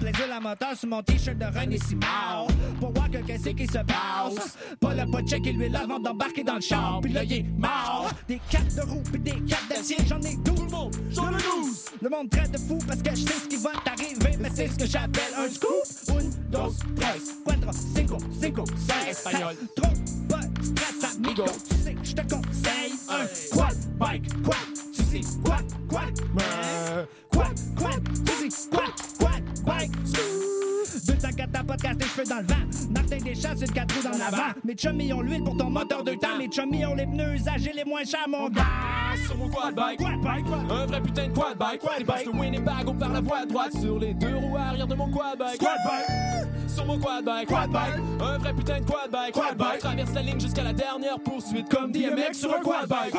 Plaisir la moteur sur mon t-shirt de René Simard. Pour voir que qu'est-ce qui se passe. Pas le pas check et lui avant d'embarquer dans le char. Pis là, il est mort. Des capes de roue pis des capes d'acier. J'en ai 12. Le monde, j'en ai 12. Le monde traite de fou parce que je sais ce qui va t'arriver. Mais c'est ce que j'appelle un scoop. Un, dos, tres, cuatro, cinco, cinco, seis. Espagnol. Trop de stress, amigo. Tu sais que je te conseille un quad bike. Quad, tu sais, quad, quad. Quad, quad, tu sais, quad, quad bike. Deux temps quatre à podcast des cheveux dans le vent. Martin Deschamps, une quatre roues dans l'avant. Mes chummies ont l'huile pour ton moteur de temps. Mes chummies ont les pneus usagés les moins chers, mon gars. sur mon quad bike. Quad bike, quad Un vrai putain de quad bike. Quad bike. le Winnebago par la voie droite sur les deux roues arrière de mon quad bike. Quad bike. Sur mon quad bike. Quad bike. Un vrai putain de quad bike. Quad bike. Traverse la ligne jusqu'à la dernière poursuite. Comme DMX sur un quad bike.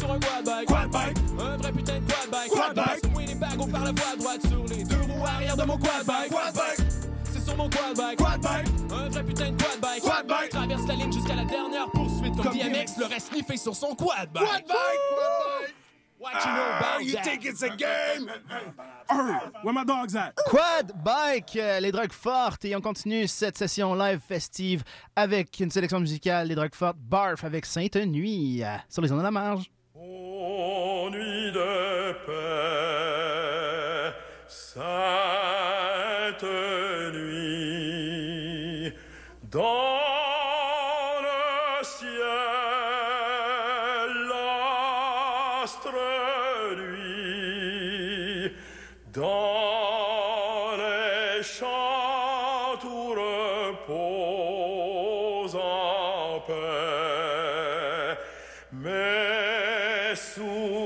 Sur un quad bike. Quad bike. Un vrai putain de quad bike. Quad bike. Les bagots par la voie droite sur les deux roues arrière de mon quad bike. Quad bike. C'est sur mon quad bike. Quad bike. Un vrai putain de quad bike. Quad bike. Traverse la ligne jusqu'à la dernière poursuite. Comme, Comme DMX DMX. le reste sniffé sur son quad bike. Quad bike. Quad bike. What you know about Ah, you that? think it's a game? Where my dogs at? Quad Bike, euh, les drogues fortes. Et on continue cette session live festive avec une sélection musicale des drogues fortes. Barf avec Sainte-Nuit euh, sur les ondes de la marge. Nuit de paix, Mais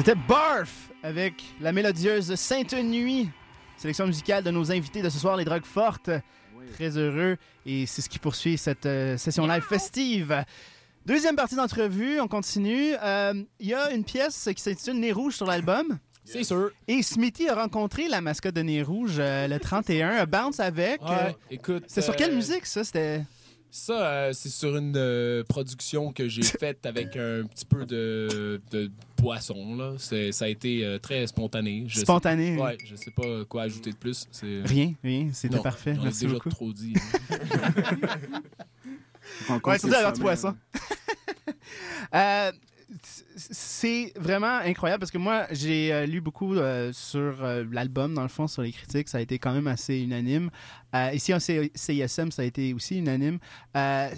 C'était Barf avec la mélodieuse Sainte Nuit. Sélection musicale de nos invités de ce soir, les drogues fortes. Très heureux. Et c'est ce qui poursuit cette euh, session live festive. Deuxième partie d'entrevue, on continue. Euh, Il y a une pièce qui s'intitule Nez Rouge sur l'album. C'est sûr. Et Smithy a rencontré la mascotte de Nez Rouge euh, le 31, a Bounce avec. Ouais, Euh, écoute. c'est sur quelle musique ça? C'était. Ça, euh, c'est sur une euh, production que j'ai faite avec un petit peu de, de boisson. Là. Ça a été euh, très spontané. Je sais- Spontané. ouais, je sais pas quoi ajouter de plus. Rien, rien, c'était parfait. ai Merci déjà beaucoup. trop dit. Ouais, surtout du poisson. C'est vraiment incroyable parce que moi, j'ai euh, lu beaucoup euh, sur euh, l'album, dans le fond, sur les critiques. Ça a été quand même assez unanime. Ici, en CISM, ça a été aussi unanime.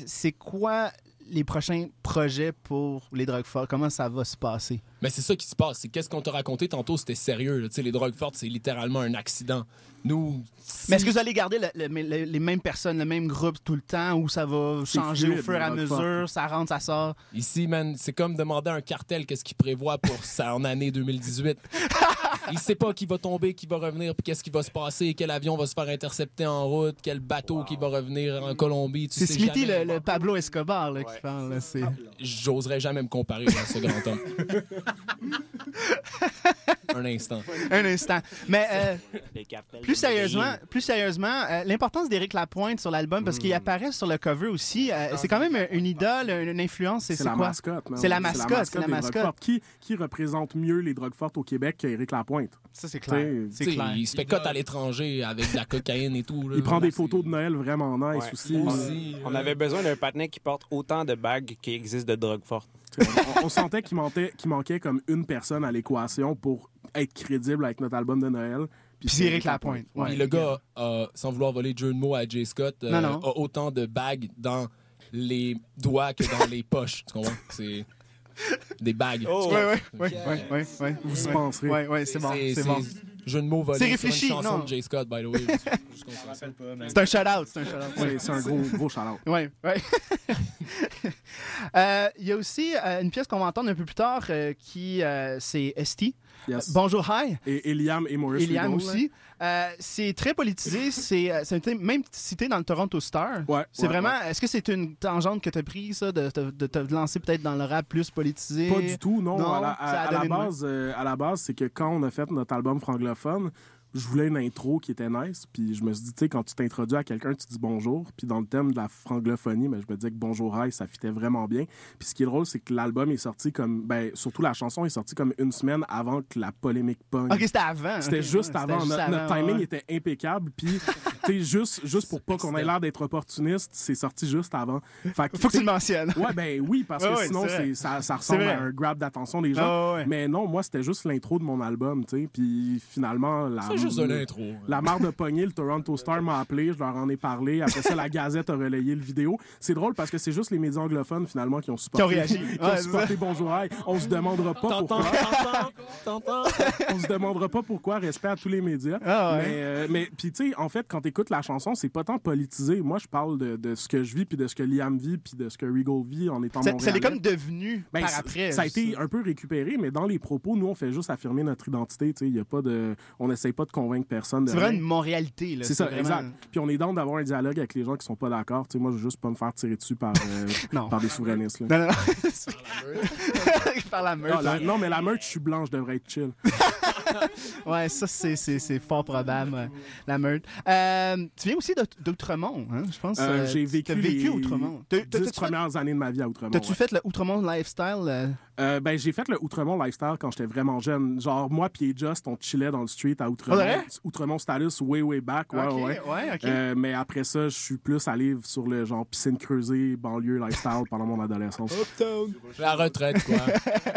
C'est quoi les prochains projets pour les fortes? Comment ça va se passer? Mais c'est ça qui se passe. C'est qu'est-ce qu'on t'a raconté tantôt, c'était sérieux. là. Tu sais, les drogues fortes, c'est littéralement un accident. Nous. Mais est-ce que vous allez garder le- le- le- les mêmes personnes, le même groupe tout le temps ou ça va changer fluide, au fur et à mesure? Ça rentre, ça sort? Ici, man, c'est comme demander à un cartel qu'est-ce qu'il prévoit pour ça en année 2018. Il sait pas qui va tomber, qui va revenir, puis qu'est-ce qui va se passer, quel avion va se faire intercepter en route, quel bateau qui va revenir en Colombie. Tu C'est Smithy, le, le Pablo Escobar, là, qui parle. J'oserais jamais me comparer à ce grand homme. un instant. Un instant. Mais euh, plus sérieusement, plus sérieusement, euh, l'importance d'Éric Lapointe sur l'album, parce qu'il apparaît sur le cover aussi, euh, c'est quand même une idole, une, influence. C'est la quoi? mascotte. C'est la mascotte, c'est la drogues mascotte. fortes. Qui, qui représente mieux les drogues fortes au Québec qu'Éric Lapointe? Ça, c'est clair. Sais, Il se fait cote à l'étranger avec de la cocaïne et tout. là. Il prend des photos de Noël vraiment nice Ouais. aussi. On, on avait besoin d'un patinet qui porte autant de bagues qu'il existe de drogue forte. on, on sentait qu'il manquait, comme une personne à l'équation pour être crédible avec notre album de Noël. Puis c'est Éric Lapointe. Ouais. Puis le gars, sans vouloir voler de jeu de mots à Jay Scott, euh, Non, non. a autant de bagues dans les doigts que dans les poches. Tu comprends? C'est des bagues. Oh, ouais, ouais, ouais, ouais, ouais, ouais. Vous y penserez. Ouais, ouais, c'est bon, c'est bon. De mots volé C'est réfléchi, une chanson non. de Jay Scott, by the way. C'est un shout-out, c'est un shout-out. C'est- c'est un gros, gros shout-out. Ouais, ouais. Euh, Il y a aussi euh, une pièce qu'on va entendre un peu plus tard euh, qui, euh, c'est ST. Yes. Bonjour, hi. Et Eliam et Maurice là. aussi. Euh, c'est très politisé. C'est euh, même cité dans le Toronto Star. Ouais, c'est ouais, vraiment. ouais. Est-ce que c'est une tangente que tu as prise, ça, de, de- de te lancer peut-être dans le rap plus politisé? Pas du tout, non. à la, à- à base, euh, à la base, c'est que quand on a fait notre album franglophone, je voulais une intro qui était nice. Puis je me suis dit, tu sais, quand tu t'introduis à quelqu'un, tu dis bonjour. Puis dans le thème de la franglophonie, ben, je me disais que bonjour, hi, ça fitait vraiment bien. Puis ce qui est drôle, c'est que l'album est sorti comme. Ben, surtout la chanson est sortie comme une semaine avant que la polémique pogne. Ok, c'était avant. C'était juste avant. juste Notre, timing ouais. était impeccable. Puis, tu sais, juste, juste pour pas qu'on ait l'air d'être opportuniste, c'est sorti juste avant. Fait Faut que tu le mentionnes. Ouais, ben oui, parce que Ouais, ouais, sinon, c'est ça, ça ressemble à un grab d'attention des gens. Mais non, moi, c'était juste l'intro de mon album, tu sais. Puis finalement, la. Juste de l'intro. La marre de pogner, le Toronto Star m'a appelé, je leur en ai parlé. Après ça, la Gazette a relayé le vidéo. C'est drôle parce que c'est juste les médias anglophones, finalement, qui ont supporté. Qui ont réagi. qui ont supporté Bonjour Hi. On se demandera pas T'entends, pourquoi. t'entends, t'entends. On se demandera pas pourquoi, respect à tous les médias. Ah ouais. Mais, euh, mais puis tu sais, en fait, quand t'écoutes la chanson, c'est pas tant politisé. Moi, je parle de, de ce que je vis, puis de ce que Liam vit, puis de ce que Regal vit en étant Ça, ça l'est comme devenu Ben, par après. Ça a été un peu récupéré, mais dans les propos, nous, on fait juste affirmer notre identité. tu sais. Il y a pas de, on n'essaye pas de convaincre personne. C'est vraiment une Montréalité. là. C'est ça, vraiment- exact. Puis on est dans d'avoir un dialogue avec les gens qui sont pas d'accord. Tu sais, moi, je veux juste pas me faire tirer dessus par, euh, par des souverainistes. là. Non, non, non. par la meute. Non, la- non, mais la meute, je suis blanc, je devrais être chill. Ouais, ça, c'est- c'est c'est fort probable, ouais, la meute. Euh, tu viens aussi d'Out- d'Outremont, hein, je pense. Euh, euh, J'ai tu- vécu, t'as vécu les Outremont. T'as- t'as- dix t'as-tu fait- premières années de ma vie à Outremont. T'as-tu ouais. fait le Outremont lifestyle? euh? Euh, ben, j'ai fait le Outremont lifestyle quand j'étais vraiment jeune. Genre, moi puis Just, on chillait dans le street à Outremont. Vrai? Outremont Status, way, way back. Ouais, ouais. ouais. Euh, mais après ça, je suis plus allé sur le genre piscine creusée, banlieue lifestyle pendant mon adolescence. La retraite, quoi.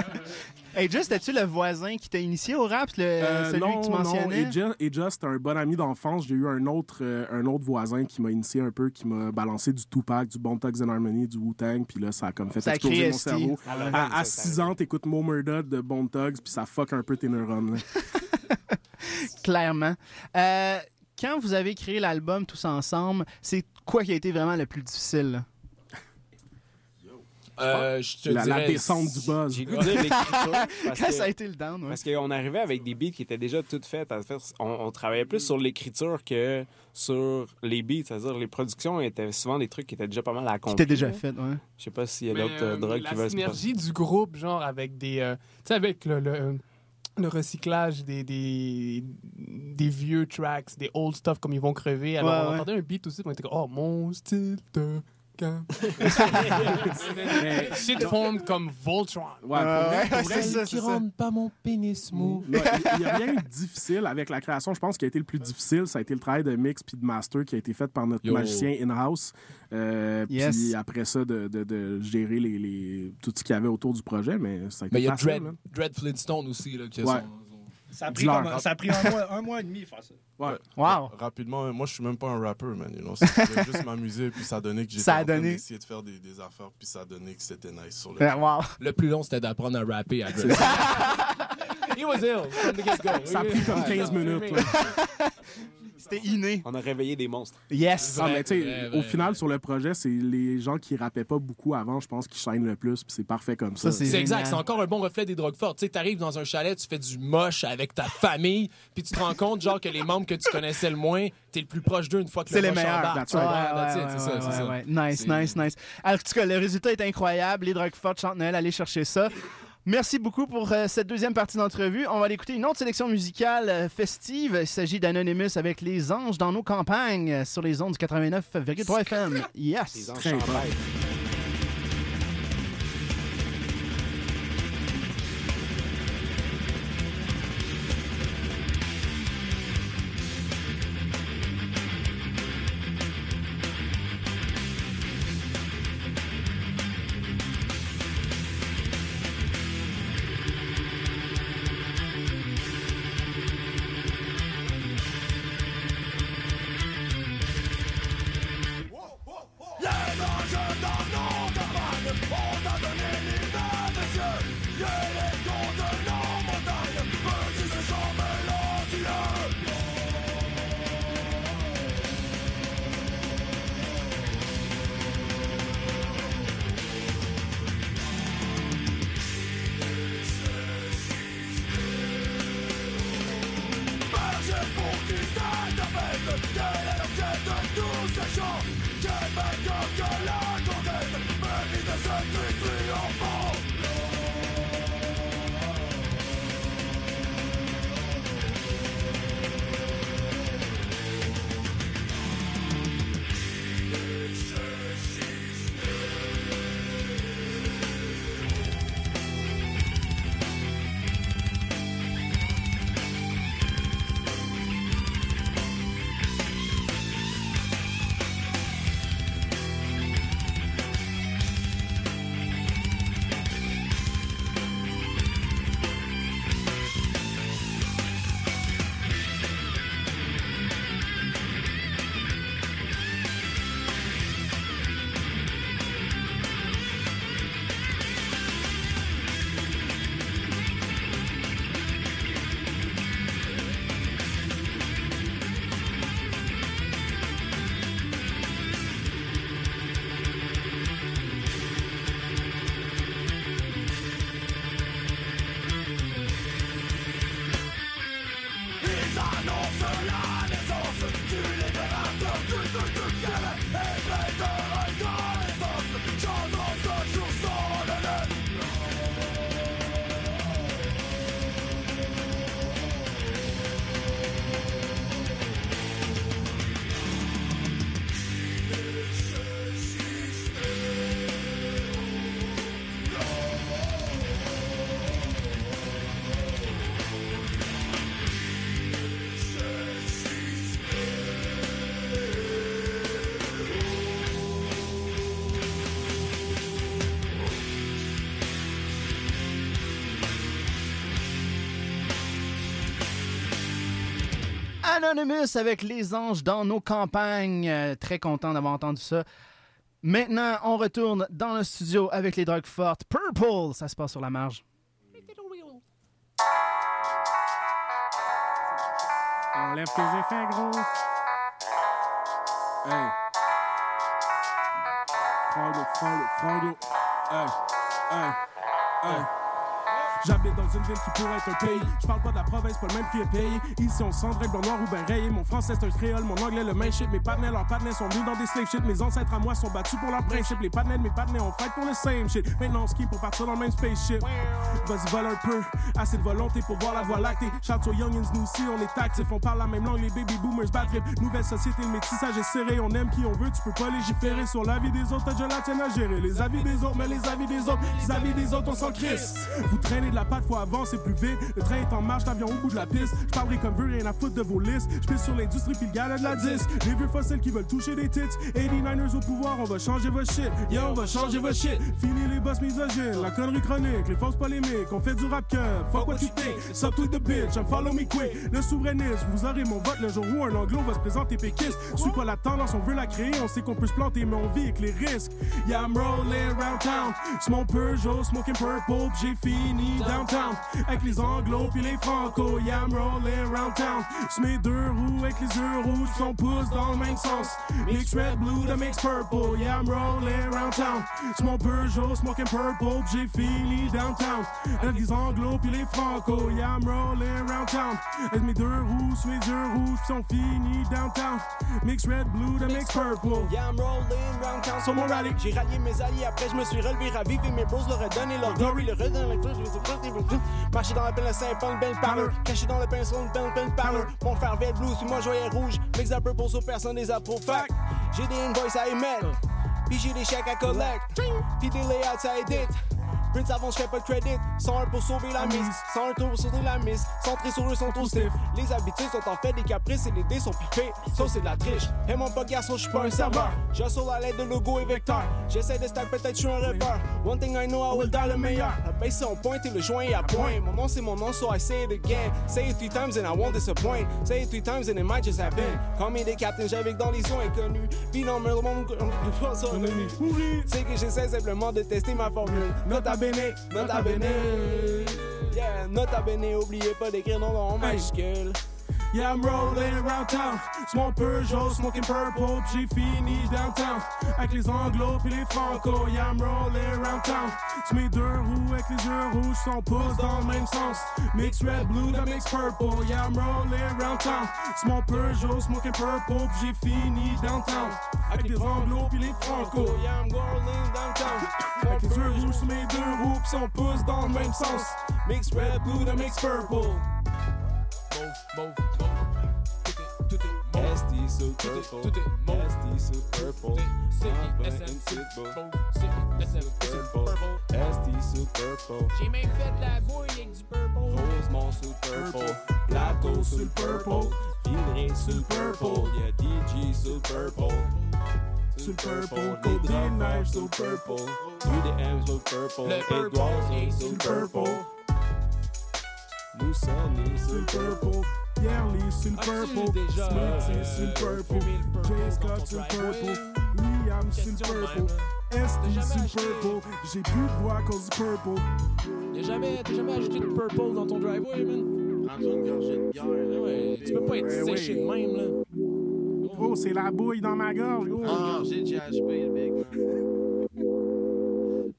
Hey, Just, es-tu le voisin qui t'a initié au rap, le, Euh, celui non, que tu non. mentionnais? Et Just, et Just, un bon ami d'enfance. J'ai eu un autre, euh, un autre voisin qui m'a initié un peu, qui m'a balancé du Tupac, du Bon Thugs and Harmony, du Wu-Tang. Puis là, ça a comme fait Ça exploser mon cerveau. Ah. À, ça- 6 ans, t'écoutes Mo Murda de Bon Thugs, puis ça fuck un peu tes neurones. Clairement. Euh, quand vous avez créé l'album tous ensemble, c'est quoi qui a été vraiment le plus difficile? Euh, je te La, la dirais- descente du buzz. J'ai goût dire l'écriture. parce Quand que- ça a été le down, ouais. Parce qu'on arrivait avec des beats qui étaient déjà toutes faites. À faire- on, on travaillait plus sur l'écriture que sur les beats. C'est-à-dire les productions étaient souvent des trucs qui étaient déjà pas mal à Qui était déjà fait, ouais. Je sais pas s'il y a d'autres euh, euh, drogues la qui veulent se synergie du groupe, genre avec des. euh, tu sais, avec le, le, le recyclage des, des, des vieux tracks, des old stuff comme ils vont crever. Alors, Ouais, on ouais. entendait un beat aussi, on était comme, oh, mon style de. Camp. Shit formed comme Voltron. Ouais, qui rend pas mon pénis mou. Il n'y a rien eu de difficile avec la création. Je pense ce qui a été le plus difficile, ça a été le travail de mix puis de master qui a été fait par notre Yo. magicien in-house. Euh, Yes. Puis après ça, de, de- de gérer les, les- tout ce qu'il y avait autour du projet. Mais ça a été Mais il y a facile, Dread, Flintstone aussi, là, qui a Ouais. son- Ça a pris, comme- ça a pris un, mois, un mois et demi faire ça. Ouais. Wow. Rapidement, moi, je suis même pas un rappeur, man. You know? Je voulais juste m'amuser, puis ça a donné que donné. d'essayer de faire des, des affaires, puis ça a donné que c'était nice sur le. Ouais, wow. Le plus long, c'était d'apprendre à rapper à. He was ill from the get-go. Ça a pris comme 15 minutes. C'était inné. On a réveillé des monstres. Yes. Ah, mais tu sais, vrai, au vrai, final, sur le projet, c'est les gens qui rappaient pas beaucoup avant, je pense, qui chaînent le plus, puis c'est parfait comme ça. Ça, c'est C'est exact, c'est encore un bon reflet des drogues fortes. Tu sais, t'arrives dans un chalet, tu fais du moche avec ta famille, puis tu te rends compte, genre, que les membres que tu connaissais le moins, t'es le plus proche d'eux une fois que C'est le les moche meilleurs. right. Ouais, c'est ça, c'est ça. Nice, C'est- nice, nice. Alors, en tout cas, le résultat est incroyable. Les drogues fortes chantent Noël. Allez chercher ça. Merci beaucoup pour euh, cette deuxième partie d'entrevue. On va aller écouter une autre sélection musicale euh, festive. Il s'agit d'Anonymous avec Les Anges dans nos campagnes euh, sur les ondes du 89,3 FM. Yes. Les anges Très Turn back up. Anonymous avec Les Anges dans nos campagnes. Euh, très content d'avoir entendu ça. Maintenant, on retourne dans le studio avec les drogues fortes. Purple, ça se passe sur la marge. Enlève tes effets, gros. J'habite dans une ville qui pourrait être un pays. Je parle pas de la province, pas le même prix à payer. Ici, on sent blanc, noir ou ben rayé. Mon français, c'est un créole, mon anglais, le même shit. Mes partenaires, leurs partenaires sont venus dans des slave shit. Mes ancêtres à moi sont battus pour leur principe. Les partenaires, mes partenaires, on fight pour le same shit. Maintenant, on ski pour partir dans le même spaceship. Vas-y, vole un peu. Assez de volonté pour voir la voie lactée. Shout aux youngins, nous aussi, on est actifs. On parle la même langue, les baby boomers, bad. Nouvelle société, le métissage est serré. On aime qui on veut, tu peux pas légiférer sur la vie des autres. T'as déjà la tienne à gérer. Les avis des autres, mais les avis des autres, les avis des autres, on s'en crisse. Vous traînez de la patte, faut avancer plus vite. Le train est en marche, l'avion au bout de la piste. Je parlerai comme veux, rien à foutre de vos listes. Je pisse sur l'industrie puis le de la disque. Les vieux fossiles qui veulent toucher des tits. 89ers au pouvoir, on va changer vos shit. Yo, on va changer vos shit. Fini les boss misogynes, la connerie chronique, les fausses polémiques. On fait du rap que fuck what you think. Subtweet the bitch, and follow me quick. Le souverainisme, vous aurez mon vote le jour où un anglo va se présenter péquiste. Suis pas la tendance, on veut la créer. On sait qu'on peut se planter, mais on vit avec les risques. Yeah, I'm rolling around town. Mon Peugeot, smoking purple, j'ai fini downtown. Avec les anglos puis les franco, yeah, I'm rolling around town. Mes deux roues avec les yeux rouges, son pouce dans le même sens. Mix red, blue, the mix purple, yeah, I'm rolling around town. Mon Peugeot, smoking purple, j'ai fini downtown. Avec les anglos puis les franco, yeah, I'm rolling around town. Avec mes deux roues, mes yeux rouges, pis sont finis downtown. Mix red, blue, the mix purple. Yeah, I'm rolling round town sur mon rallye. J'ai rallié mes alliés, après je me suis relevé, ravivé. Mes bros leur ai donné leur glory, le les ai pris, Marché dans la peine, le Saint-Paul, belle parleur. Caché dans le pinceau, une belle, belle parleur. Mon frère vert blue, sur moi joyeux rouge. Mix up purple, sur personne des approuve. Fact, j'ai des invoices à émettre. Puis j'ai des chèques à collect. Puis des layouts à edit. Prince avant, je fais pas de credit. 101 pour sauver la mise. 101 tour pour sauver la mise. Centré sur eux sont trop stiff. Les habitudes sont en fait des caprices et les dés sont pipés. Ça, c'est de la triche. Et mon pas garçon, je suis pas un serveur. J'assaut à l'aide de logo et vecteur. J'essaie de stack, peut-être je suis un rêveur. One thing I know, I will die le meilleur. La base c'est en pointe et le joint est à point. Mon nom c'est mon nom, so I say it again. Say it three times and I won't disappoint. Say it three times and it might just happen. Call me des captains, j'avais dans les zones inconnus. Puis non, mais le monde. C'est que j'essaie simplement de tester ma formule. Nota bene, nota bene. Yeah, nota bene, oubliez pas d'écrire non en majuscule. Yeah, I'm rolling around town. Mon Peugeot, smoking purple, j'ai fini downtown. Avec les anglos pis les franco, yeah, I'm rolling around town. C'est mes deux roues avec les yeux rouges, son pouce dans le même sens. Mix red, blue, that mix purple, yeah, I'm rolling around town. Mon Peugeot, smoking purple, j'ai fini downtown. Avec les anglos pis les franco, yeah, I'm rolling downtown. Avec les yeux rouges, sur mes deux roues, pis son pouce dans le même sens. Mix red, blue, that mix purple. Mauve, mauve, mauve. SD so purple. Tout est mauve. SD so purple. C-I-S-M, mauve. C-I-S-M, purple. SD so purple. J'ai même fait de la bouille avec du purple. Rosemont sur purple. Plateau le purple. Villeray le purple. Y'a DJ le purple. Le purple, Côte des Neiges le purple. UDM le purple. Édouard est le purple. Moussonné sur le purple. Pierre Lee sur le As-tu purple, sur le euh, purple, Jay dans Scott ton sur le driveway? purple, Question de purple, sur le acheté? purple, j'ai plus de voix à cause du purple. Y'a jamais, t'as jamais ajouté de purple dans ton driveway, man? Prends-toi une gorgée de bière. là. Ouais, tu peux pas être séché de même, là. Gros, c'est la bouille dans ma gorge, gros. Gorgée de GHB, le man.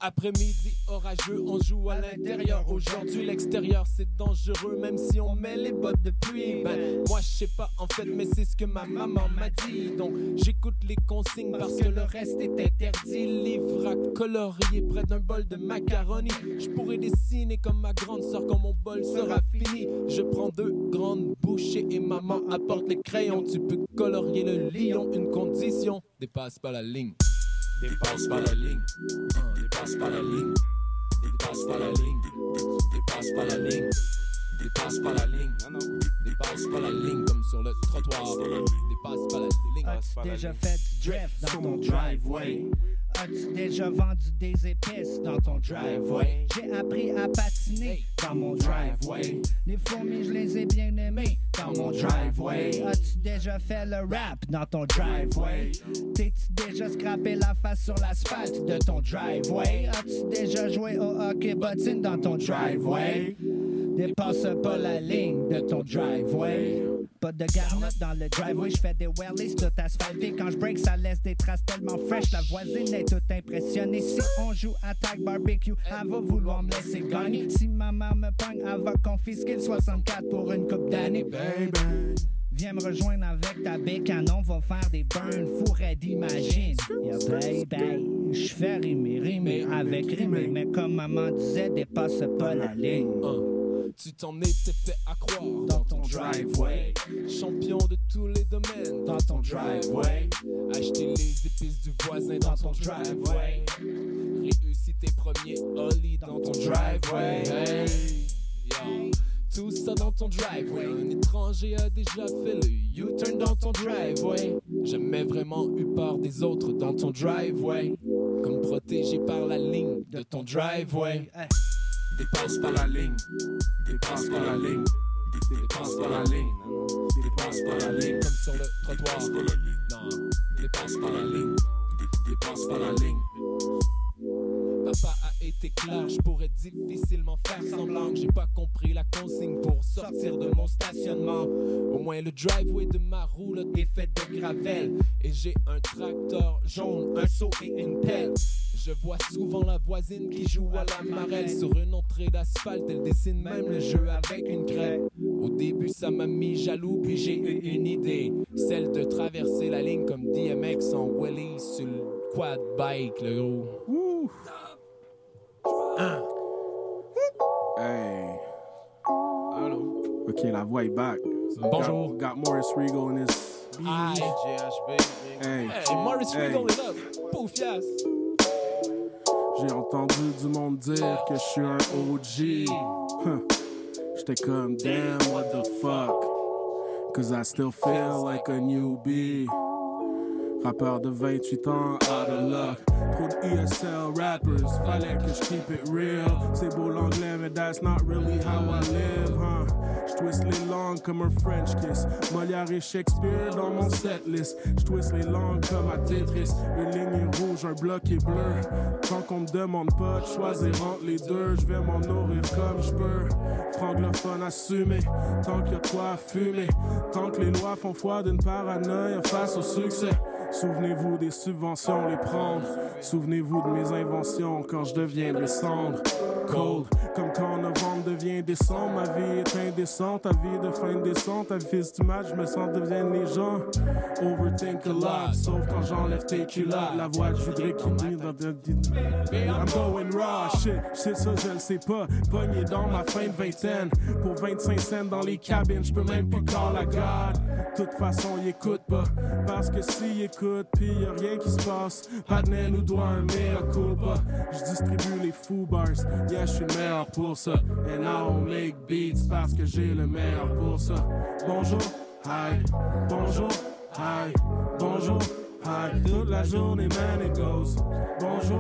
Après-midi orageux, on joue à l'intérieur. Aujourd'hui, l'extérieur c'est dangereux, même si on met les bottes de pluie. Ben, moi je sais pas en fait, mais c'est ce que ma maman m'a dit. Donc j'écoute les consignes parce que le reste est interdit. Livre à colorier près d'un bol de macaroni. Je pourrais dessiner comme ma grande sœur quand mon bol sera fini. Je prends deux grandes bouchées et maman apporte les crayons. Tu peux colorier le lion, une condition dépasse pas la ligne. Dépasse pas la ligne. Hein, dépasse pas la ligne. Dépasse pas la ligne. Dépasse pas la ligne. Dépasse pas la ligne. Non, non. Dépasse pas la ligne comme sur le trottoir. Dépasse pas la ligne. As-tu déjà fait du drift dans ton driveway? As-tu déjà vendu des épices dans ton driveway? J'ai appris à patiner dans mon driveway. Les fourmis, je les ai bien aimées dans mon driveway. As-tu déjà fait le rap dans ton driveway? T'es-tu déjà scrappé la face sur l'asphalte de ton driveway? As-tu déjà joué au hockey bottine dans ton driveway? Dépasse pas la ligne de ton driveway. Pas de garnotte dans le driveway, je fais des wheelies tout asphalté. Quand je break, ça laisse des traces tellement fraîches. La voisine est toute impressionnée. Si on joue attaque barbecue, elle va vouloir me laisser gagner. Si ma mère me pogne, elle va confisquer le 64 pour une coupe d'années, baby. Viens me rejoindre avec ta bécane, on va faire des burns fourrés d'imagine. Yeah, baby, je fais rimer, rimer avec rimer, mais comme maman disait, dépasse pas la ligne. Tu t'en étais fait accroire dans ton driveway. Champion de tous les domaines dans ton driveway. Acheter les épices du voisin dans ton driveway. Réussis tes premiers holly dans ton driveway. Yo. Tout ça dans ton driveway. Un étranger a déjà fait le U-turn dans ton driveway. Jamais vraiment eu peur des autres dans ton driveway. Comme protégé par la ligne de ton driveway. Dépasse pas la ligne, dépasse pas la ligne, dé- dépasse pas la ligne, dépasse pas la ligne, Comme sur le trottoir. dépasse pas la ligne, Non. dépasse pas la ligne, dé- dépasse pas la ligne. Papa a été clair, je pourrais difficilement faire semblant que j'ai pas compris la consigne pour sortir de mon stationnement. Au moins le driveway de ma roulotte est fait de gravel et j'ai un tracteur jaune, un seau et une pelle. Je vois souvent la voisine qui joue à la marelle sur une entrée d'asphalte. Elle dessine même le jeu avec une craie. Au début, ça m'a mis jaloux, puis j'ai eu une idée. Celle de traverser la ligne comme DMX en wheelie sur le quad bike, le gros. Hey. Ok, la voix est back. Bonjour. Got, got Morris Regal in this. Aye. Hey. Hey, Morris Hey. Regal est là. Pouf, yes. J'ai entendu du monde dire que je suis un OG. Huh. J'étais comme, damn, what the fuck? Cause I still feel like a newbie. Rappeur de 28 ans, out of luck. Trop de ESL rappers, fallait que je keep it real. C'est beau l'anglais, mais that's not really how I live, huh? J'twist les langues comme un French kiss. Molière et Shakespeare dans mon setlist. J'twist les langues comme à Tetris. Une ligne est rouge, un bloc est bleu. Tant qu'on me demande pas de choisir entre les deux, je vais m'en nourrir comme je peux. Franglophone assumé, tant qu'il y a de quoi fumer. Tant que les lois font foi d'une paranoïa face au succès. Souvenez-vous des subventions, les prendre. Souvenez-vous de mes inventions quand je deviendrai cendre. Cold, comme quand novembre devient décembre. Ma vie est indécente, ta vie de fin de descente. Ta fils du match, je me sens deviennent les gens. Overthink a lot, sauf quand j'enlève tes culottes. La voix de Judré qui me I'm going raw, shit, shit ça je le sais pas. Pogné dans ma fin de vingtaine. Pour 25 cents dans les cabines, je peux même plus call la God. toute façon, il écoute pas. Parce que s'il écoute, pis y a rien qui se passe. Padman nous doit un mea culpa. Je distribue les foo bars, je suis le meilleur pour ça. And I don't make beats parce que j'ai le meilleur pour ça. Bonjour, hi, bonjour, hi, bonjour, hi. Toute la journée, man, it goes. Bonjour,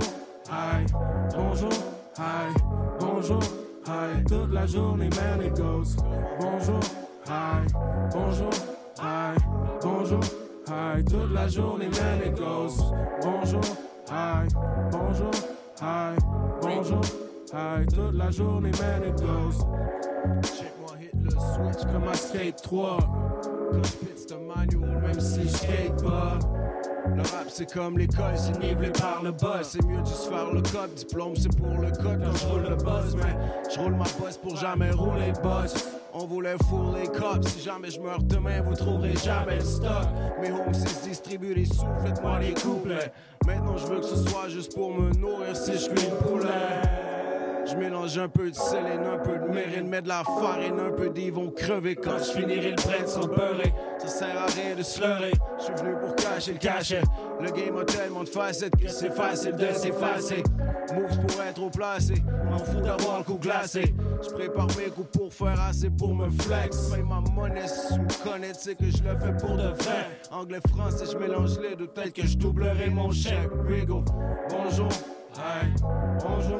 hi, bonjour, hi, bonjour, hi. Toute la journée, man, it goes. Bonjour, hi, bonjour, hi, bonjour, hi. Toute la journée, man, it goes. Bonjour, hi, bonjour, hi, bonjour, hi. Toute la journée, man, it goes. Check-moi hit le switch Comme à Skate 3. Quand je pitch de manual, même si je skate pas. Le rap c'est comme l'école, c'est nivelé par le boss. C'est mieux de se faire le code, diplôme c'est pour le code quand je roule le buzz. Mais je roule ma bosse pour jamais rouler le boss. On voulait four les cops, si jamais je meurs demain, vous trouverez jamais le stock. Mes homes c'est distribuent les sous, faites-moi les couplets. Maintenant je veux que ce soit juste pour me nourrir si je cuis le poulet. Je mélange un peu de séléne, un peu de mérine, mets de la farine, un peu d'ivre, vont crever quand je finirai le bread sans beurrer. Ça sert à rien de se leurrer, je suis venu pour cacher le cachet. Le game a tellement de facettes que c'est facile de s'effacer. Moves pour être au placé, m'en fous d'avoir le coup glacé. Je prépare mes coups pour faire assez pour me flex. Paye ma monnaie si tu me connais, tu sais que je le fais pour de vrai. Anglais, français, je mélange les deux, peut-être que je doublerai mon chèque. Rigo, bonjour, hi, bonjour.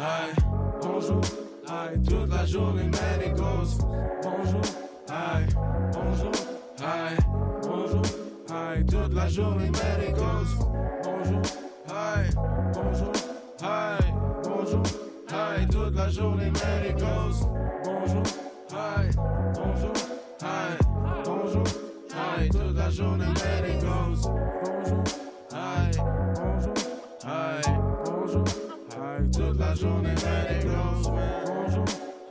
Aïe, bonjour, aïe, toute la journée mène et gosse. Bonjour, aïe, bonjour, aïe, bonjour, aïe, toute la journée mène et gosse. Bonjour, aïe, bonjour, aïe, bonjour, aïe, toute la journée mène et gosse. Bonjour, aïe, bonjour, aïe, bonjour, aïe, toute la journée mène et gosse. Bonjour, aïe, bonjour, aïe, bonjour. Toute la journée, it goes, man. Bonjour,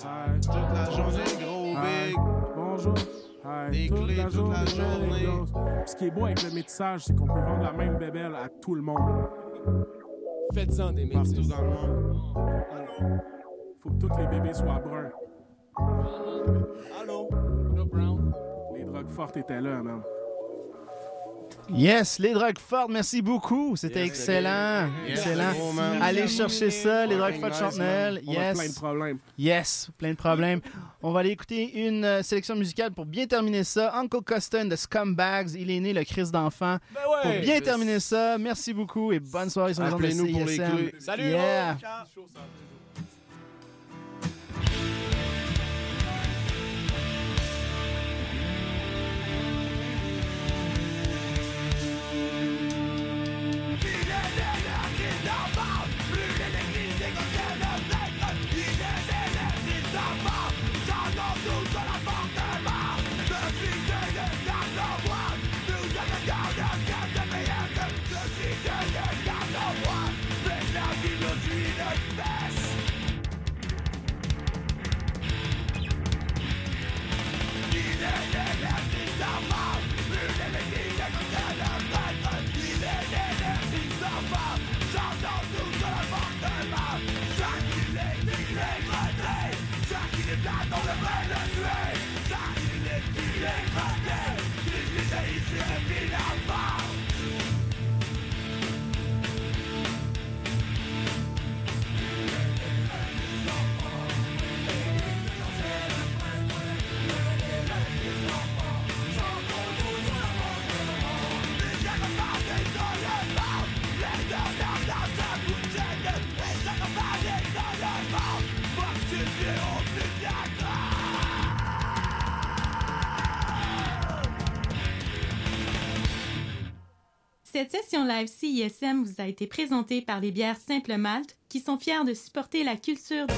hi. Toute la journée, gros Hi. big. Bonjour. Hi. Des Toute clés la toute la journée. Ce qui est beau avec le métissage, c'est qu'on peut vendre la même bébelle à tout le monde. Faites-en des métis. Partout dans le monde. Faut que tous les bébés soient bruns. Allô? Les drogues fortes étaient là, man. Yes, les drogues fortes, merci beaucoup. C'était Yes, excellent. yes, excellent. Allez chercher ça, les drogues fortes. Noël. On a Yes. plein de problèmes. Yes, plein de problèmes. On va aller écouter une euh, sélection musicale pour bien terminer ça. Uncle Custon de Scumbags. Il est né le Christ d'enfant. Ben ouais. Pour bien terminer ça, merci beaucoup et bonne soirée sur les ondes de Appelez-nous pour les CISM. Salut, Yeah. Cette session live CISM vous a été présentée par les bières Simple Malte, qui sont fiers de supporter la culture du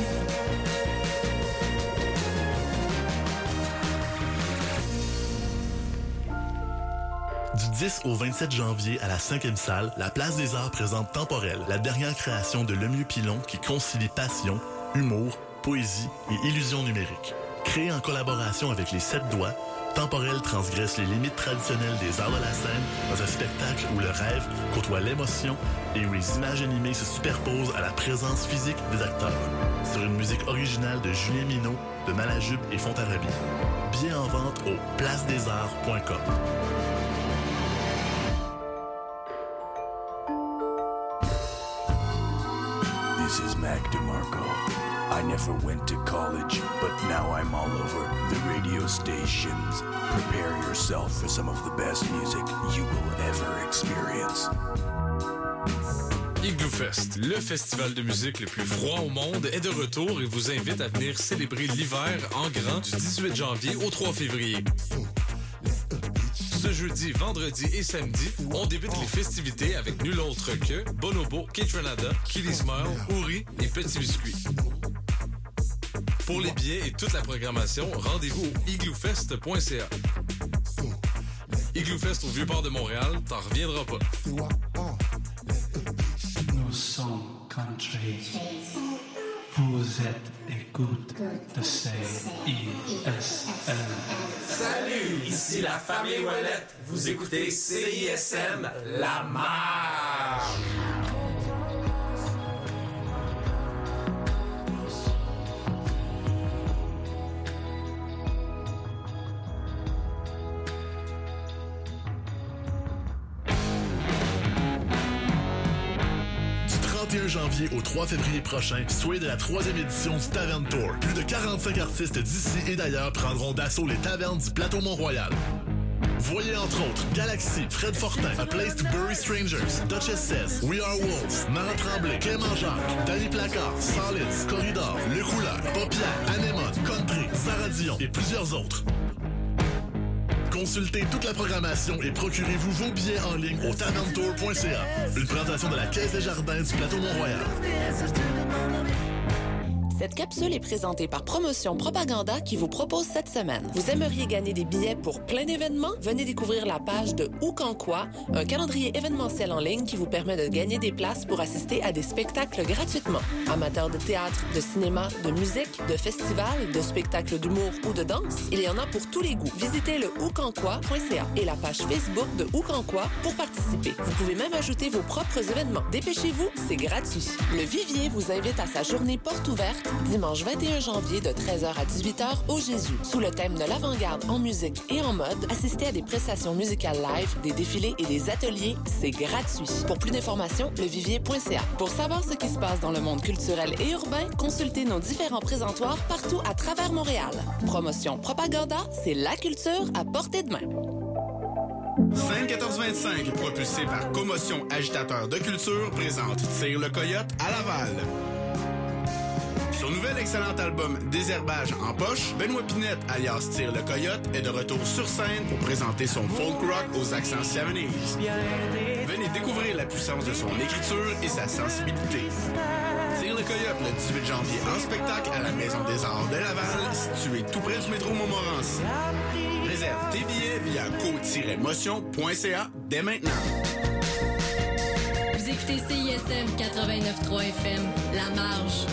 Du 10 au 27 janvier à la 5e salle, la Place des Arts présente Temporel, la dernière création de Lemieux Pilon qui concilie passion, humour, poésie et illusion numérique. Créé en collaboration avec les Sept Doigts, Temporel transgresse les limites traditionnelles des arts de la scène dans un spectacle où le rêve côtoie l'émotion et où les images animées se superposent à la présence physique des acteurs. Sur une musique originale de Julien Minot, de Malajube et Fontarabie. Bien en vente au placedesarts.com. never went to college, but now I'm all over the radio stations. Prepare yourself for some of the best music you will ever experience. Igloo Fest, le festival de musique le plus froid au monde, est de retour et vous invite à venir célébrer l'hiver en grand du 18 janvier au 3 février. Ce jeudi, vendredi et samedi, on débute les festivités avec nul autre que Bonobo, Kitranada, Killy Smile, Ouri et Petit Biscuit. Pour les billets et toute la programmation, rendez-vous au igloofest.ca. Igloo Fest au Vieux-Port de Montréal, t'en reviendras pas. Nous sommes country. Vous êtes écoute de CISM. Salut, ici la famille Ouellette. Vous écoutez CISM, la marche. Au 3 février prochain, soyez de la troisième édition du Tavern Tour. Plus de 45 artistes d'ici et d'ailleurs prendront d'assaut les tavernes du plateau Mont-Royal. Voyez entre autres Galaxy, Fred Fortin, A Place to Bury Strangers, Duchess Says, We Are Wolves, Mara Tremblay, Clément Jacques, Danny Placard, Solids, Corridor, Le Couleur, Paupière, Anémone, Country, Sarah et plusieurs autres. Consultez toute la programmation et procurez-vous vos billets en ligne au taverntour.ca. Une présentation de la Caisse des Jardins du plateau Mont-Royal. Cette capsule est présentée par Promotion Propaganda qui vous propose cette semaine. Vous aimeriez gagner des billets pour plein d'événements? Venez découvrir la page de Quoi, un calendrier événementiel en ligne qui vous permet de gagner des places pour assister à des spectacles gratuitement. Amateurs de théâtre, de cinéma, de musique, de festivals, de spectacles d'humour ou de danse, il y en a pour tous les goûts. Visitez le oucanquoi.ca et la page Facebook de Où Quand Quoi pour participer. Vous pouvez même ajouter vos propres événements. Dépêchez-vous, c'est gratuit. Le Vivier vous invite à sa journée porte ouverte dimanche 21 janvier de 13h à 18h au Jésus. Sous le thème de l'avant-garde en musique et en mode, assistez à des prestations musicales live, des défilés et des ateliers, c'est gratuit. Pour plus d'informations, levivier.ca. Pour savoir ce qui se passe dans le monde culturel et urbain, consultez nos différents présentoirs partout à travers Montréal. Promotion Propaganda, c'est la culture à portée de main. Scène 1425, propulsé par Commotion Agitateur de Culture, présente Tire le Coyote à Laval. Son nouvel excellent album Désherbage en poche, Benoît Pinette, alias Tire le Coyote, est de retour sur scène pour présenter son folk rock aux accents 70s. Venez découvrir la puissance de son écriture et sa sensibilité. Tire le Coyote le 18 janvier en spectacle à la Maison des Arts de Laval, située tout près du métro Montmorency. Réserve tes billets via co-motion.ca dès maintenant. Vous écoutez CISM 89.3 FM, La Marge.